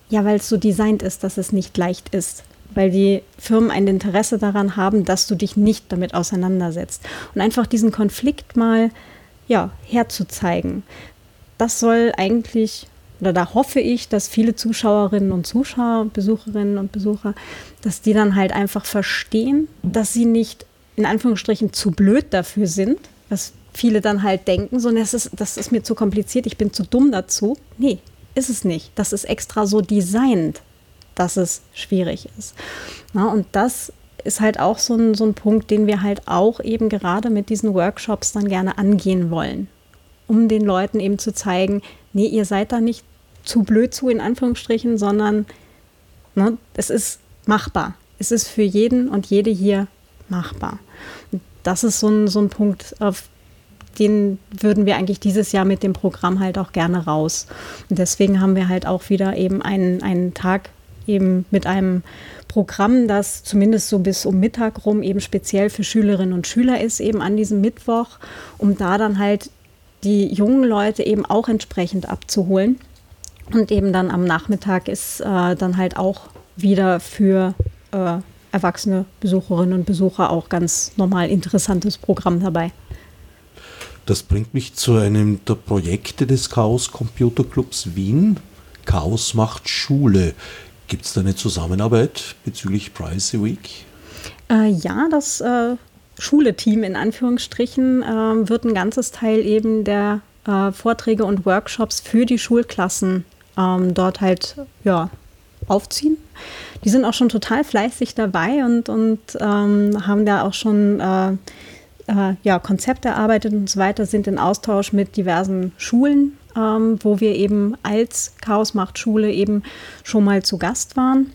Ja, weil es so designt ist, dass es nicht leicht ist. Weil die Firmen ein Interesse daran haben, dass du dich nicht damit auseinandersetzt. Und einfach diesen Konflikt mal ja, herzuzeigen. Das soll eigentlich oder da hoffe ich, dass viele Zuschauerinnen und Zuschauer, Besucherinnen und Besucher, dass die dann halt einfach verstehen, dass sie nicht in Anführungsstrichen zu blöd dafür sind, was viele dann halt denken, so, das ist, das ist mir zu kompliziert, ich bin zu dumm dazu. Nee, ist es nicht. Das ist extra so designt, dass es schwierig ist. Na, und das ist halt auch so ein, so ein Punkt, den wir halt auch eben gerade mit diesen Workshops dann gerne angehen wollen, um den Leuten eben zu zeigen, nee, ihr seid da nicht zu blöd zu, in Anführungsstrichen, sondern ne, es ist machbar. Es ist für jeden und jede hier machbar. Und das ist so ein, so ein Punkt, auf den würden wir eigentlich dieses Jahr mit dem Programm halt auch gerne raus. Und deswegen haben wir halt auch wieder eben einen, einen Tag eben mit einem Programm, das zumindest so bis um Mittag rum eben speziell für Schülerinnen und Schüler ist, eben an diesem Mittwoch, um da dann halt die jungen Leute eben auch entsprechend abzuholen. Und eben dann am Nachmittag ist äh, dann halt auch wieder für äh, erwachsene Besucherinnen und Besucher auch ganz normal interessantes Programm dabei. Das bringt mich zu einem der Projekte des Chaos Computer Clubs Wien. Chaos macht Schule. Gibt es da eine Zusammenarbeit bezüglich Privacy Week? Äh, ja, das äh, Schule-Team in Anführungsstrichen äh, wird ein ganzes Teil eben der äh, Vorträge und Workshops für die Schulklassen ähm, dort halt ja, aufziehen. Die sind auch schon total fleißig dabei und, und ähm, haben da auch schon äh, äh, ja, Konzepte erarbeitet und so weiter, sind in Austausch mit diversen Schulen, ähm, wo wir eben als Chaos macht Schule eben schon mal zu Gast waren.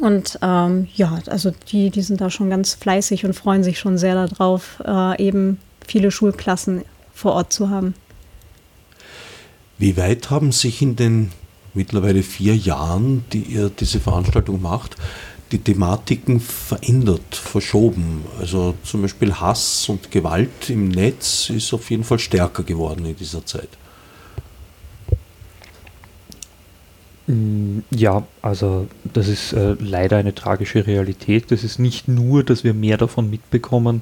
Und ähm, ja, also die, die sind da schon ganz fleißig und freuen sich schon sehr darauf, äh, eben viele Schulklassen vor Ort zu haben. Wie weit haben sich in den mittlerweile vier Jahren, die ihr diese Veranstaltung macht, die Thematiken verändert, verschoben? Also zum Beispiel Hass und Gewalt im Netz ist auf jeden Fall stärker geworden in dieser Zeit. Mm, ja, also das ist äh, leider eine tragische Realität. Das ist nicht nur, dass wir mehr davon mitbekommen,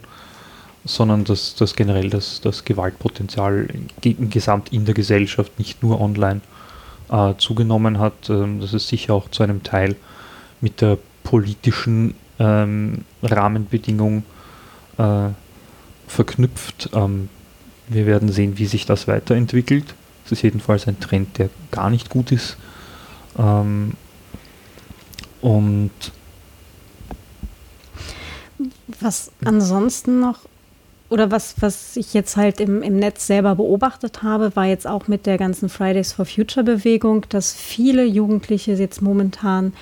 sondern dass, dass generell das, das Gewaltpotenzial gesamt in der Gesellschaft, nicht nur online, äh, zugenommen hat. Ähm, das ist sicher auch zu einem Teil mit der politischen ähm, Rahmenbedingung äh, verknüpft. Ähm, wir werden sehen, wie sich das weiterentwickelt. Es ist jedenfalls ein Trend, der gar nicht gut ist. Ähm, und was ansonsten noch oder was, was ich jetzt halt im, im Netz selber beobachtet habe, war jetzt auch mit der ganzen Fridays for Future Bewegung, dass viele Jugendliche jetzt momentan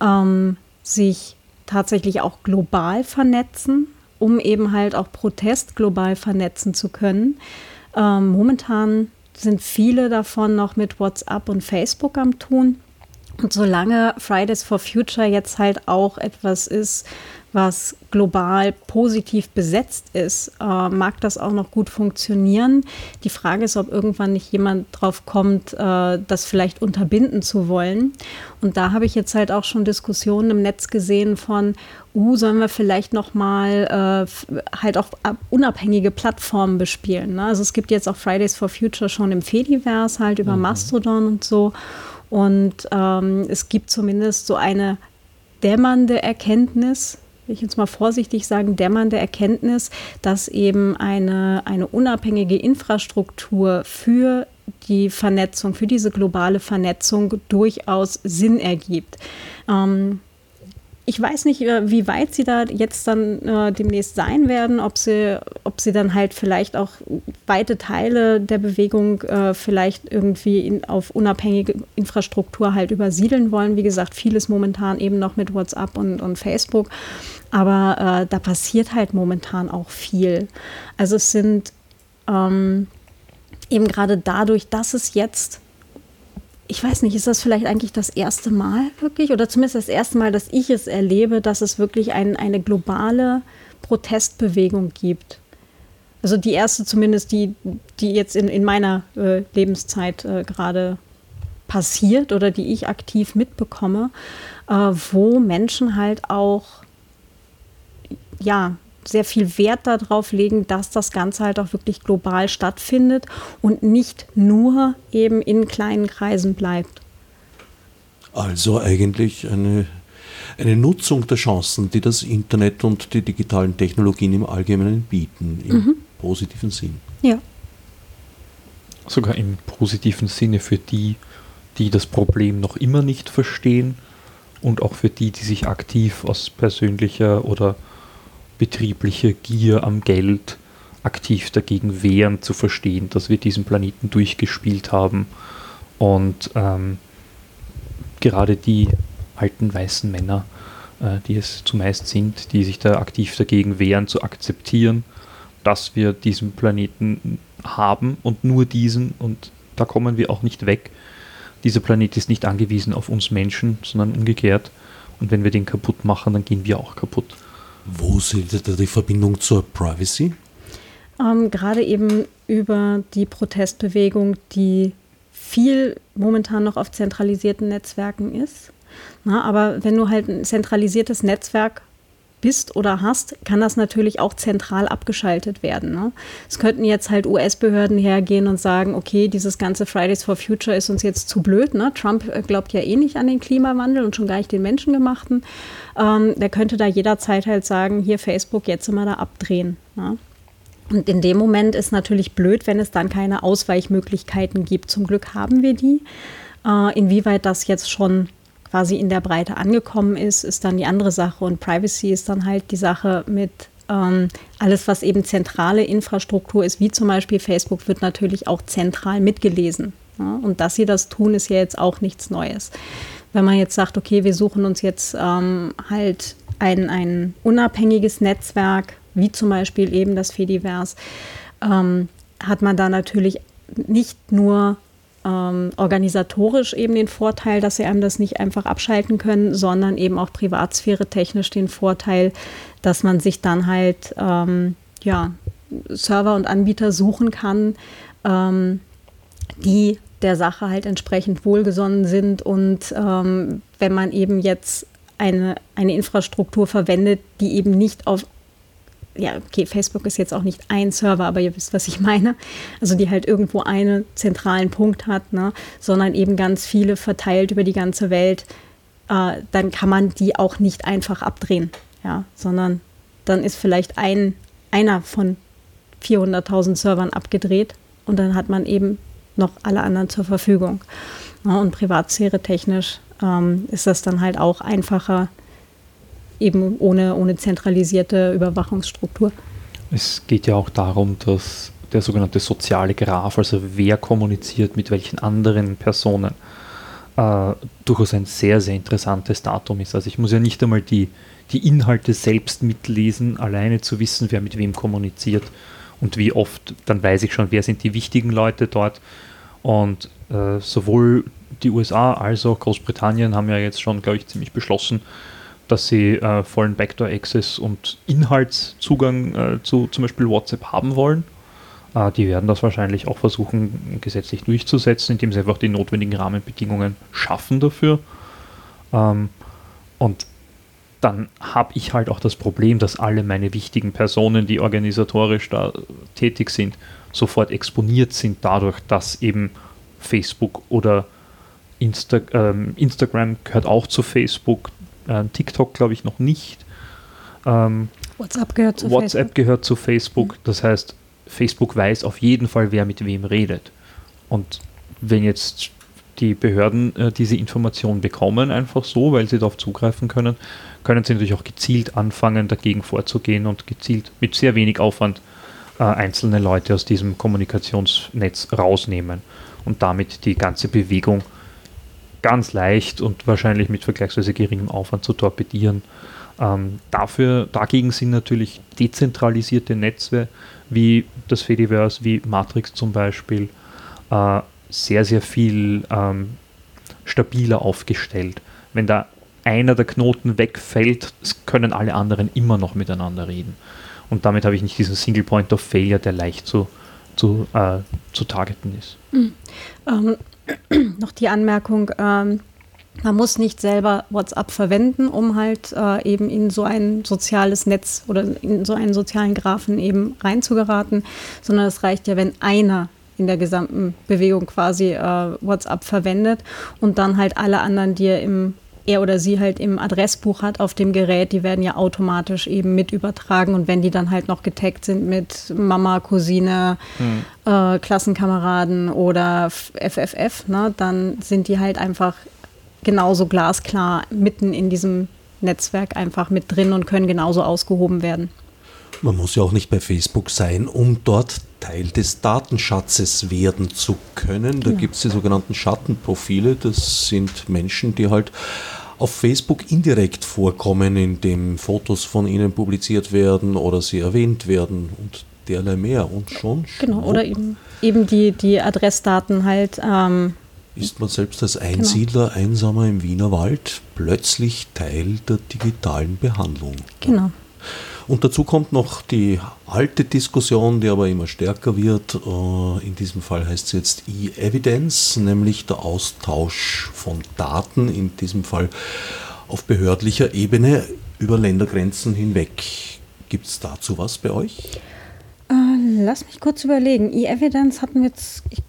ähm, sich tatsächlich auch global vernetzen, um eben halt auch Protest global vernetzen zu können. Ähm, momentan sind viele davon noch mit WhatsApp und Facebook am Tun. Und solange Fridays for Future jetzt halt auch etwas ist, was global positiv besetzt ist, äh, mag das auch noch gut funktionieren. Die Frage ist, ob irgendwann nicht jemand drauf kommt, äh, das vielleicht unterbinden zu wollen. Und da habe ich jetzt halt auch schon Diskussionen im Netz gesehen von, uh, sollen wir vielleicht noch mal äh, halt auch unabhängige Plattformen bespielen. Ne? Also es gibt jetzt auch Fridays for Future schon im Fediverse halt über mhm. Mastodon und so. Und ähm, es gibt zumindest so eine dämmernde Erkenntnis, will ich jetzt mal vorsichtig sagen, dämmernde Erkenntnis, dass eben eine, eine unabhängige Infrastruktur für die Vernetzung, für diese globale Vernetzung durchaus Sinn ergibt. Ähm, ich weiß nicht, äh, wie weit sie da jetzt dann äh, demnächst sein werden, ob sie, ob sie dann halt vielleicht auch weite Teile der Bewegung äh, vielleicht irgendwie in, auf unabhängige Infrastruktur halt übersiedeln wollen. Wie gesagt, vieles momentan eben noch mit WhatsApp und, und Facebook. Aber äh, da passiert halt momentan auch viel. Also es sind ähm, eben gerade dadurch, dass es jetzt ich weiß nicht, ist das vielleicht eigentlich das erste Mal wirklich oder zumindest das erste Mal, dass ich es erlebe, dass es wirklich ein, eine globale Protestbewegung gibt. Also die erste zumindest, die, die jetzt in, in meiner äh, Lebenszeit äh, gerade passiert oder die ich aktiv mitbekomme, äh, wo Menschen halt auch ja sehr viel Wert darauf legen, dass das Ganze halt auch wirklich global stattfindet und nicht nur eben in kleinen Kreisen bleibt. Also eigentlich eine, eine Nutzung der Chancen, die das Internet und die digitalen Technologien im Allgemeinen bieten, im mhm. positiven Sinn. Ja. Sogar im positiven Sinne für die, die das Problem noch immer nicht verstehen und auch für die, die sich aktiv aus persönlicher oder betriebliche Gier am Geld aktiv dagegen wehren, zu verstehen, dass wir diesen Planeten durchgespielt haben und ähm, gerade die alten weißen Männer, äh, die es zumeist sind, die sich da aktiv dagegen wehren, zu akzeptieren, dass wir diesen Planeten haben und nur diesen und da kommen wir auch nicht weg. Dieser Planet ist nicht angewiesen auf uns Menschen, sondern umgekehrt. Und wenn wir den kaputt machen, dann gehen wir auch kaputt. Wo seht ihr die Verbindung zur Privacy? Ähm, gerade eben über die Protestbewegung, die viel momentan noch auf zentralisierten Netzwerken ist. Na, aber wenn du halt ein zentralisiertes Netzwerk bist oder hast, kann das natürlich auch zentral abgeschaltet werden. Ne? Es könnten jetzt halt US-Behörden hergehen und sagen, okay, dieses ganze Fridays for Future ist uns jetzt zu blöd. Ne? Trump äh, glaubt ja eh nicht an den Klimawandel und schon gar nicht den Menschengemachten. Ähm, der könnte da jederzeit halt sagen, hier Facebook, jetzt immer da abdrehen. Ne? Und in dem Moment ist natürlich blöd, wenn es dann keine Ausweichmöglichkeiten gibt. Zum Glück haben wir die. Äh, inwieweit das jetzt schon quasi in der Breite angekommen ist, ist dann die andere Sache. Und Privacy ist dann halt die Sache mit ähm, alles, was eben zentrale Infrastruktur ist, wie zum Beispiel Facebook, wird natürlich auch zentral mitgelesen. Ja? Und dass sie das tun, ist ja jetzt auch nichts Neues. Wenn man jetzt sagt, okay, wir suchen uns jetzt ähm, halt ein, ein unabhängiges Netzwerk, wie zum Beispiel eben das Fediverse, ähm, hat man da natürlich nicht nur ähm, organisatorisch eben den Vorteil, dass sie einem das nicht einfach abschalten können, sondern eben auch privatsphäre technisch den Vorteil, dass man sich dann halt ähm, ja, Server und Anbieter suchen kann, ähm, die der Sache halt entsprechend wohlgesonnen sind. Und ähm, wenn man eben jetzt eine, eine Infrastruktur verwendet, die eben nicht auf ja, okay, Facebook ist jetzt auch nicht ein Server, aber ihr wisst, was ich meine. Also die halt irgendwo einen zentralen Punkt hat, ne? sondern eben ganz viele verteilt über die ganze Welt, äh, dann kann man die auch nicht einfach abdrehen, ja, sondern dann ist vielleicht ein, einer von 400.000 Servern abgedreht und dann hat man eben noch alle anderen zur Verfügung. Ja, und Privatsphäre technisch ähm, ist das dann halt auch einfacher, eben ohne, ohne zentralisierte Überwachungsstruktur. Es geht ja auch darum, dass der sogenannte soziale Graph, also wer kommuniziert mit welchen anderen Personen, äh, durchaus ein sehr, sehr interessantes Datum ist. Also ich muss ja nicht einmal die, die Inhalte selbst mitlesen, alleine zu wissen, wer mit wem kommuniziert und wie oft, dann weiß ich schon, wer sind die wichtigen Leute dort. Und äh, sowohl die USA als auch Großbritannien haben ja jetzt schon, glaube ich, ziemlich beschlossen, dass sie äh, vollen Backdoor-Access und Inhaltszugang äh, zu zum Beispiel WhatsApp haben wollen. Äh, die werden das wahrscheinlich auch versuchen, gesetzlich durchzusetzen, indem sie einfach die notwendigen Rahmenbedingungen schaffen dafür. Ähm, und dann habe ich halt auch das Problem, dass alle meine wichtigen Personen, die organisatorisch da tätig sind, sofort exponiert sind dadurch, dass eben Facebook oder Insta ähm, Instagram gehört auch zu Facebook, äh, TikTok glaube ich noch nicht. Ähm, WhatsApp gehört zu WhatsApp Facebook. gehört zu Facebook. Mhm. Das heißt, Facebook weiß auf jeden Fall, wer mit wem redet. Und wenn jetzt die Behörden äh, diese Information bekommen, einfach so, weil sie darauf zugreifen können, können sie natürlich auch gezielt anfangen, dagegen vorzugehen und gezielt mit sehr wenig Aufwand äh, einzelne Leute aus diesem Kommunikationsnetz rausnehmen und damit die ganze Bewegung ganz leicht und wahrscheinlich mit vergleichsweise geringem Aufwand zu torpedieren. Ähm, dafür, dagegen sind natürlich dezentralisierte Netze wie das Fediverse, wie Matrix zum Beispiel, äh, sehr, sehr viel ähm, stabiler aufgestellt. Wenn da einer der Knoten wegfällt, können alle anderen immer noch miteinander reden. Und damit habe ich nicht diesen Single Point of Failure, der leicht zu, zu, äh, zu targeten ist. Mhm. Ähm, [CLEARS THROAT] noch die Anmerkung, ähm, man muss nicht selber WhatsApp verwenden, um halt äh, eben in so ein soziales Netz oder in so einen sozialen Graphen eben reinzugeraten, sondern es reicht ja, wenn einer in der gesamten Bewegung quasi äh, WhatsApp verwendet und dann halt alle anderen, die er im er oder sie halt im Adressbuch hat auf dem Gerät, die werden ja automatisch eben mit übertragen und wenn die dann halt noch getaggt sind mit Mama, Cousine, hm. äh, Klassenkameraden oder FFF, ne, dann sind die halt einfach genauso glasklar mitten in diesem Netzwerk einfach mit drin und können genauso ausgehoben werden. Man muss ja auch nicht bei Facebook sein, um dort Teil des Datenschatzes werden zu können. Da ja. gibt es die sogenannten Schattenprofile. Das sind Menschen, die halt auf Facebook indirekt vorkommen, indem Fotos von ihnen publiziert werden oder sie erwähnt werden und derlei mehr. Und schon. Genau, oder eben, eben die, die Adressdaten halt. Ähm, ist man selbst als genau. Einsiedler, genau. Einsamer im Wiener Wald plötzlich Teil der digitalen Behandlung. Genau. Und dazu kommt noch die alte Diskussion, die aber immer stärker wird. Äh, in diesem Fall heißt es jetzt E-Evidence, nämlich der Austausch von Daten, in diesem Fall auf behördlicher Ebene über Ländergrenzen hinweg. Gibt es dazu was bei euch? Äh, lass mich kurz überlegen. E-Evidence hatten wir jetzt. Ich,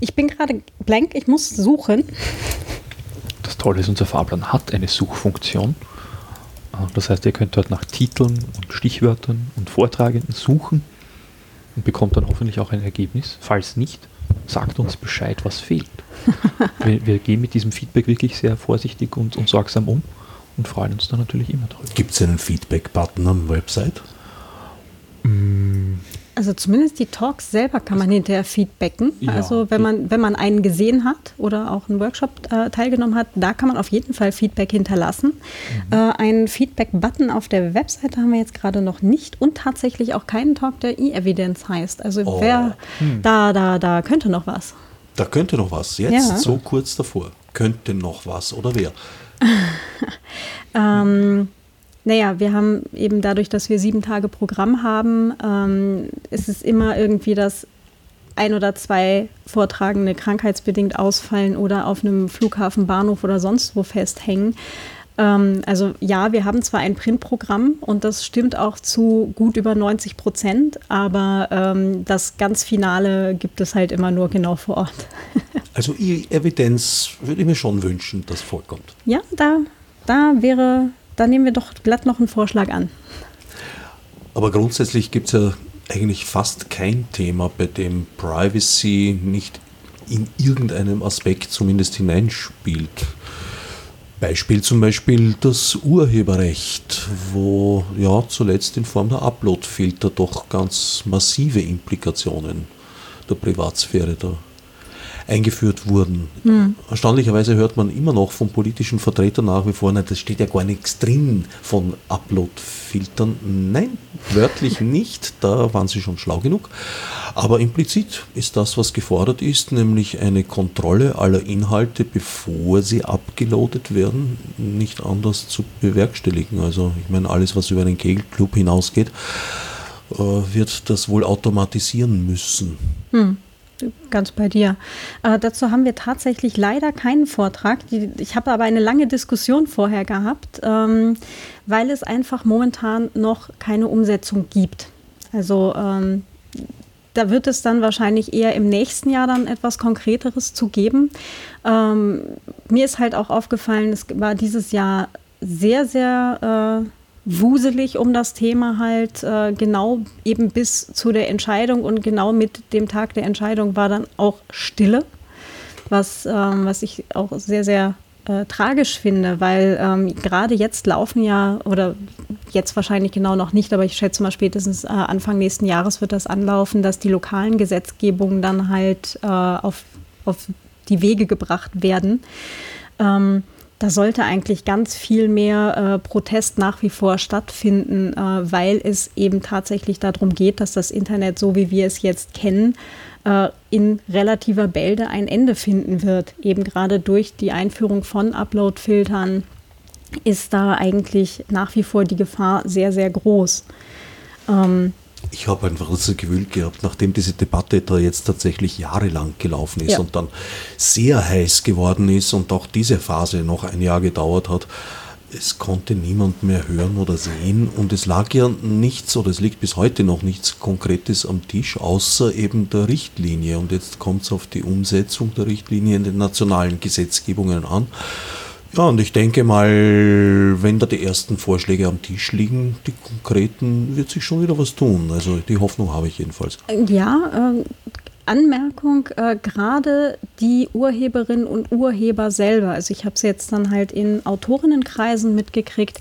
ich bin gerade blank, ich muss suchen. Das Tolle ist, unser Fahrplan hat eine Suchfunktion. Das heißt, ihr könnt dort nach Titeln und Stichwörtern und Vortragenden suchen und bekommt dann hoffentlich auch ein Ergebnis. Falls nicht, sagt uns Bescheid, was fehlt. [LAUGHS] wir, wir, gehen mit diesem Feedback wirklich sehr vorsichtig und, und sorgsam um und freuen uns dann natürlich immer darüber. Gibt es einen Feedback-Button am Website? Mm, also zumindest die Talks selber kann man hinterher feedbacken. Ja, also wenn man, wenn man einen gesehen hat oder auch einen Workshop äh, teilgenommen hat, da kann man auf jeden Fall Feedback hinterlassen. Mhm. Äh, einen Feedback-Button auf der Webseite haben wir jetzt gerade noch nicht und tatsächlich auch keinen Talk, der E-Evidence heißt. Also oh. wer hm. da, da, da könnte noch was. Da könnte noch was. Jetzt ja. so kurz davor. Könnte noch was oder wer? [LAUGHS] ähm, naja, wir haben eben dadurch, dass wir sieben Tage Programm haben, ähm, ist es immer irgendwie, dass ein oder zwei Vortragende krankheitsbedingt ausfallen oder auf einem Flughafen, Bahnhof oder sonst wo festhängen. Ähm, also ja, wir haben zwar ein Printprogramm und das stimmt auch zu gut über 90 Prozent, aber ähm, das ganz Finale gibt es halt immer nur genau vor Ort. [LAUGHS] also Evidenz würde ich mir schon wünschen, dass vorkommt. Ja, da, da wäre da nehmen wir doch glatt noch einen Vorschlag an. Aber grundsätzlich gibt es ja eigentlich fast kein Thema, bei dem Privacy nicht in irgendeinem Aspekt zumindest hineinspielt. Beispiel zum Beispiel das Urheberrecht, wo ja zuletzt in Form der Uploadfilter doch ganz massive Implikationen der Privatsphäre da eingeführt wurden. Mhm. Erstaunlicherweise hört man immer noch von politischen Vertretern nach wie vor, nein, das steht ja gar nichts drin von Upload-Filtern. Nein, wörtlich [LAUGHS] nicht, da waren sie schon schlau genug. Aber implizit ist das, was gefordert ist, nämlich eine Kontrolle aller Inhalte, bevor sie abgeloadet werden, nicht anders zu bewerkstelligen. Also ich meine, alles, was über den Kegelclub hinausgeht, äh, wird das wohl automatisieren müssen. Hm ganz bei dir. Äh, dazu haben wir tatsächlich leider keinen Vortrag. Die, ich habe aber eine lange Diskussion vorher gehabt, ähm, weil es einfach momentan noch keine Umsetzung gibt. Also ähm, da wird es dann wahrscheinlich eher im nächsten Jahr dann etwas Konkreteres zu geben. Ähm, mir ist halt auch aufgefallen, es war dieses Jahr sehr, sehr äh, wuselig um das Thema halt äh, genau eben bis zu der Entscheidung und genau mit dem Tag der Entscheidung war dann auch Stille, was, ähm, was ich auch sehr, sehr äh, tragisch finde, weil ähm, gerade jetzt laufen ja, oder jetzt wahrscheinlich genau noch nicht, aber ich schätze mal spätestens äh, Anfang nächsten Jahres wird das anlaufen, dass die lokalen Gesetzgebungen dann halt äh, auf, auf die Wege gebracht werden. Ähm, da sollte eigentlich ganz viel mehr äh, Protest nach wie vor stattfinden, äh, weil es eben tatsächlich darum geht, dass das Internet, so wie wir es jetzt kennen, äh, in relativer Bälde ein Ende finden wird. Eben gerade durch die Einführung von Upload-Filtern ist da eigentlich nach wie vor die Gefahr sehr, sehr groß. Ähm, ich habe einfach das Gefühl gehabt, nachdem diese Debatte da jetzt tatsächlich jahrelang gelaufen ist ja. und dann sehr heiß geworden ist und auch diese Phase noch ein Jahr gedauert hat, es konnte niemand mehr hören oder sehen und es lag ja nichts oder es liegt bis heute noch nichts Konkretes am Tisch, außer eben der Richtlinie. Und jetzt kommt es auf die Umsetzung der Richtlinie in den nationalen Gesetzgebungen an. Ja, und ich denke mal, wenn da die ersten Vorschläge am Tisch liegen, die konkreten, wird sich schon wieder was tun. Also die Hoffnung habe ich jedenfalls. Ja, äh, Anmerkung, äh, gerade die Urheberinnen und Urheber selber, also ich habe es jetzt dann halt in Autorinnenkreisen mitgekriegt,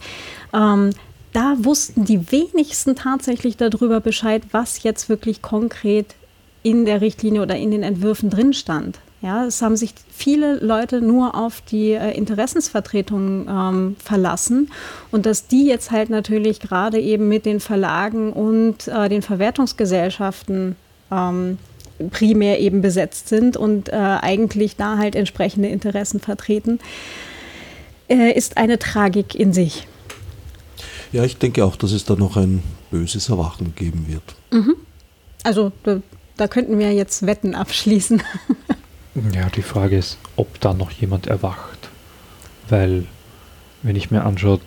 ähm, da wussten die wenigsten tatsächlich darüber Bescheid, was jetzt wirklich konkret in der Richtlinie oder in den Entwürfen drin stand. Ja, es haben sich viele Leute nur auf die äh, Interessensvertretungen ähm, verlassen und dass die jetzt halt natürlich gerade eben mit den Verlagen und äh, den Verwertungsgesellschaften ähm, primär eben besetzt sind und äh, eigentlich da halt entsprechende Interessen vertreten, äh, ist eine Tragik in sich. Ja, ich denke auch, dass es da noch ein böses Erwachen geben wird. Mhm. Also da, da könnten wir jetzt Wetten abschließen. [LAUGHS] Ja, die Frage ist, ob da noch jemand erwacht. Weil, wenn ich mir anschaue,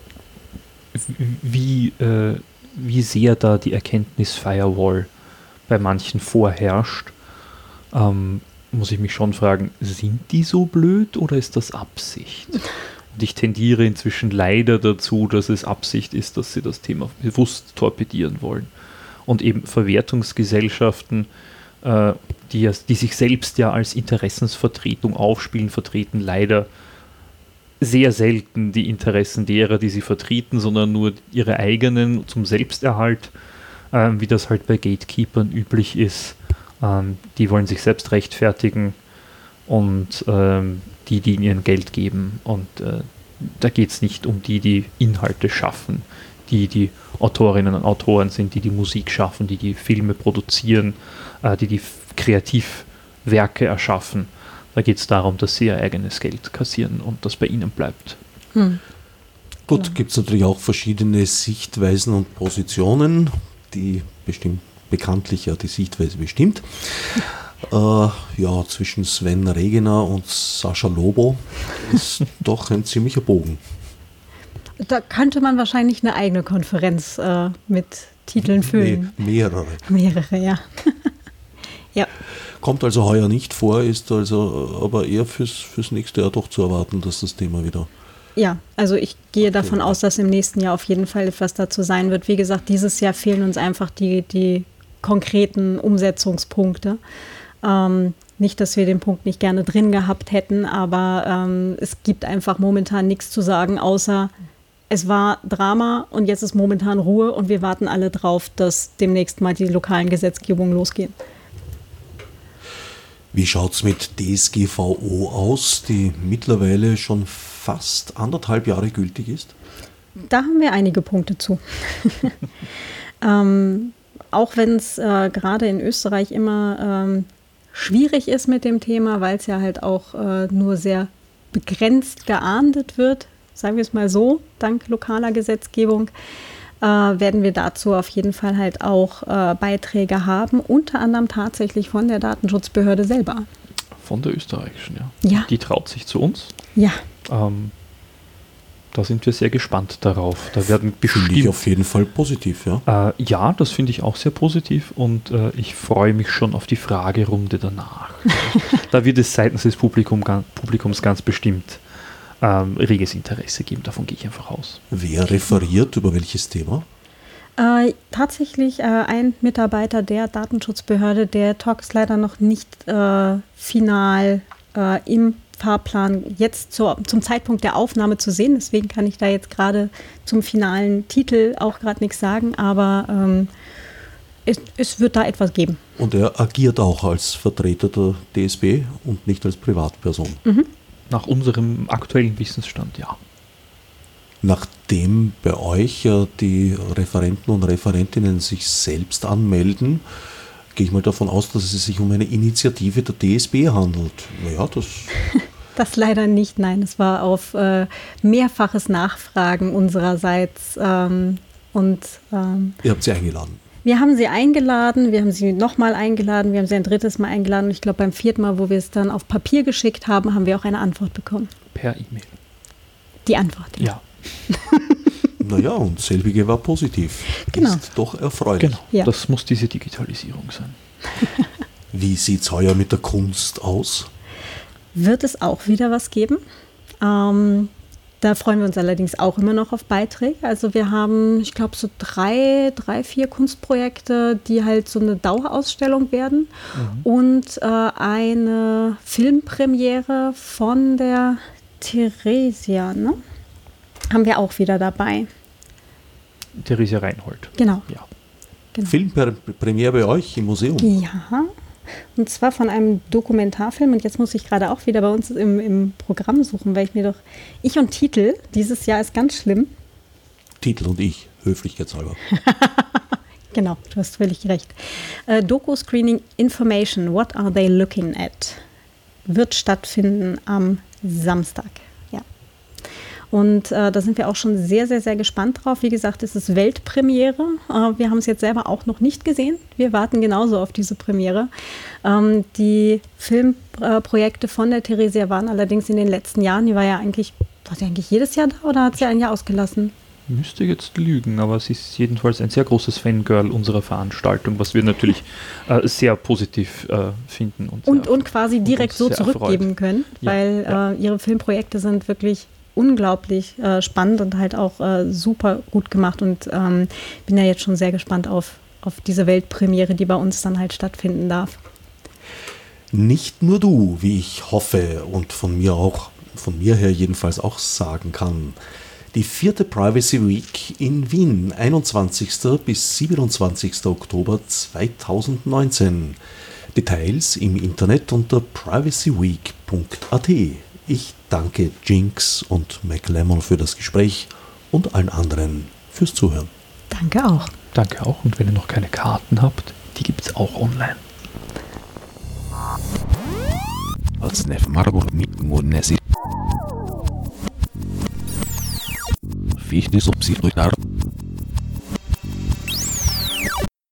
wie, äh, wie sehr da die Erkenntnis Firewall bei manchen vorherrscht, ähm, muss ich mich schon fragen, sind die so blöd oder ist das Absicht? Und ich tendiere inzwischen leider dazu, dass es Absicht ist, dass sie das Thema bewusst torpedieren wollen. Und eben Verwertungsgesellschaften, äh, die, die sich selbst ja als Interessensvertretung aufspielen, vertreten leider sehr selten die Interessen derer, die sie vertreten, sondern nur ihre eigenen zum Selbsterhalt, äh, wie das halt bei Gatekeepern üblich ist. Ähm, die wollen sich selbst rechtfertigen und ähm, die, die ihnen Geld geben. Und äh, da geht es nicht um die, die Inhalte schaffen, die die Autorinnen und Autoren sind, die die Musik schaffen, die die Filme produzieren, äh, die die Kreativwerke erschaffen. Da geht es darum, dass sie ihr eigenes Geld kassieren und das bei ihnen bleibt. Hm. Gut, genau. gibt es natürlich auch verschiedene Sichtweisen und Positionen, die bestimmt bekanntlich ja die Sichtweise bestimmt. [LAUGHS] Äh, ja, zwischen Sven Regener und Sascha Lobo ist [LAUGHS] doch ein ziemlicher Bogen. Da könnte man wahrscheinlich eine eigene Konferenz äh, mit Titeln füllen. Nee, mehrere. Mehrere, ja. Ja. Kommt also heuer nicht vor, ist also aber eher fürs, fürs nächste Jahr doch zu erwarten, dass das Thema wieder. Ja, also ich gehe davon aus, dass im nächsten Jahr auf jeden Fall etwas dazu sein wird. Wie gesagt, dieses Jahr fehlen uns einfach die, die konkreten Umsetzungspunkte. Ähm, nicht, dass wir den Punkt nicht gerne drin gehabt hätten, aber ähm, es gibt einfach momentan nichts zu sagen, außer es war Drama und jetzt ist momentan Ruhe und wir warten alle drauf, dass demnächst mal die lokalen Gesetzgebungen losgehen. Wie schaut es mit DSGVO aus, die mittlerweile schon fast anderthalb Jahre gültig ist? Da haben wir einige Punkte zu. [LAUGHS] ähm, auch wenn es äh, gerade in Österreich immer ähm, schwierig ist mit dem Thema, weil es ja halt auch äh, nur sehr begrenzt geahndet wird, sagen wir es mal so, dank lokaler Gesetzgebung äh, werden wir dazu auf jeden Fall halt auch äh, Beiträge haben, unter anderem tatsächlich von der Datenschutzbehörde selber. Von der österreichischen, ja. Ja. Die traut sich zu uns. Ja. Ähm, da sind wir sehr gespannt darauf. Da werden bestimmt. Finde ich auf jeden Fall positiv, ja. Äh, ja, das finde ich auch sehr positiv und äh, ich freue mich schon auf die Fragerunde danach. [LAUGHS] da wird es seitens des Publikum, Publikums ganz bestimmt ähm, reges Interesse geben. Davon gehe ich einfach aus. Wer referiert über welches Thema? Äh, tatsächlich äh, ein Mitarbeiter der Datenschutzbehörde, der Talk ist leider noch nicht äh, final äh, im Fahrplan jetzt zur, zum Zeitpunkt der Aufnahme zu sehen. Deswegen kann ich da jetzt gerade zum finalen Titel auch gerade nichts sagen, aber ähm, es, es, wird da etwas geben. Und er agiert auch als Vertreter der DSB und nicht als Privatperson. Mhm. Nach unserem aktuellen Wissensstand, ja. Nachdem bei euch ja die Referenten und Referentinnen sich selbst anmelden, gehe ich mal davon aus, dass es sich um eine Initiative der DSB handelt. Naja, das. [LAUGHS] Das leider nicht, nein. Es war auf äh, mehrfaches Nachfragen unsererseits. Ähm, und, ähm, Ihr habt sie eingeladen. Wir haben sie eingeladen, wir haben sie nochmal eingeladen, wir haben sie ein drittes Mal eingeladen. Und ich glaube, beim vierten Mal, wo wir es dann auf Papier geschickt haben, haben wir auch eine Antwort bekommen. Per E-Mail. Die Antwort. Ja. [LAUGHS] Naja, und selbige war positiv. Genau. Ist doch erfreulich. Genau. Ja. Das muss diese Digitalisierung sein. [LAUGHS] Wie sieht es heuer mit der Kunst aus? Wird es auch wieder was geben? Ähm, da freuen wir uns allerdings auch immer noch auf Beiträge. Also wir haben, ich glaube, so drei, drei, vier Kunstprojekte, die halt so eine Dauerausstellung werden. Und äh, eine Filmpremiere von der Theresia, ne? Haben wir auch wieder dabei. Theresia Reinhold. Genau. Ja. genau. Filmpremiere bei euch im Museum. Ja, und zwar von einem Dokumentarfilm. Und jetzt muss ich gerade auch wieder bei uns im, im Programm suchen, weil ich mir doch. Ich und Titel, dieses Jahr ist ganz schlimm. Titel und ich, höflichkeitshalber. [LAUGHS] Genau, du hast völlig recht. Äh, Doku-Screening Information, What Are They Looking At? Wird stattfinden am Samstag. Ja. Und äh, da sind wir auch schon sehr, sehr, sehr gespannt drauf. Wie gesagt, es ist Weltpremiere. Äh, wir haben es jetzt selber auch noch nicht gesehen. Wir warten genauso auf diese Premiere. Ähm, die Filmprojekte von der Theresia waren allerdings in den letzten Jahren, die war ja eigentlich, war sie eigentlich jedes Jahr da oder hat sie ein Jahr ausgelassen? Müsste jetzt lügen, aber sie ist jedenfalls ein sehr großes Fangirl unserer Veranstaltung, was wir natürlich [LAUGHS] äh, sehr positiv äh, finden. Und, und, und quasi direkt so zurückgeben erfreut. können, Ja, weil ja. Äh, ihre Filmprojekte sind wirklich unglaublich äh, spannend und halt auch äh, super gut gemacht und ähm, bin ja jetzt schon sehr gespannt auf, auf diese Weltpremiere, die bei uns dann halt stattfinden darf. Nicht nur du, wie ich hoffe und von mir auch, von mir her jedenfalls auch sagen kann. Die vierte Privacy Week in Wien, 21. bis 27. Oktober 2019. Details im Internet unter privacyweek.at. Ich danke Jinx und McLemmon für das Gespräch und allen anderen fürs Zuhören. Danke auch. Danke auch. Und wenn ihr noch keine Karten habt, die gibt es auch online. Atsnef Margur Nesi. Fichte subsidiar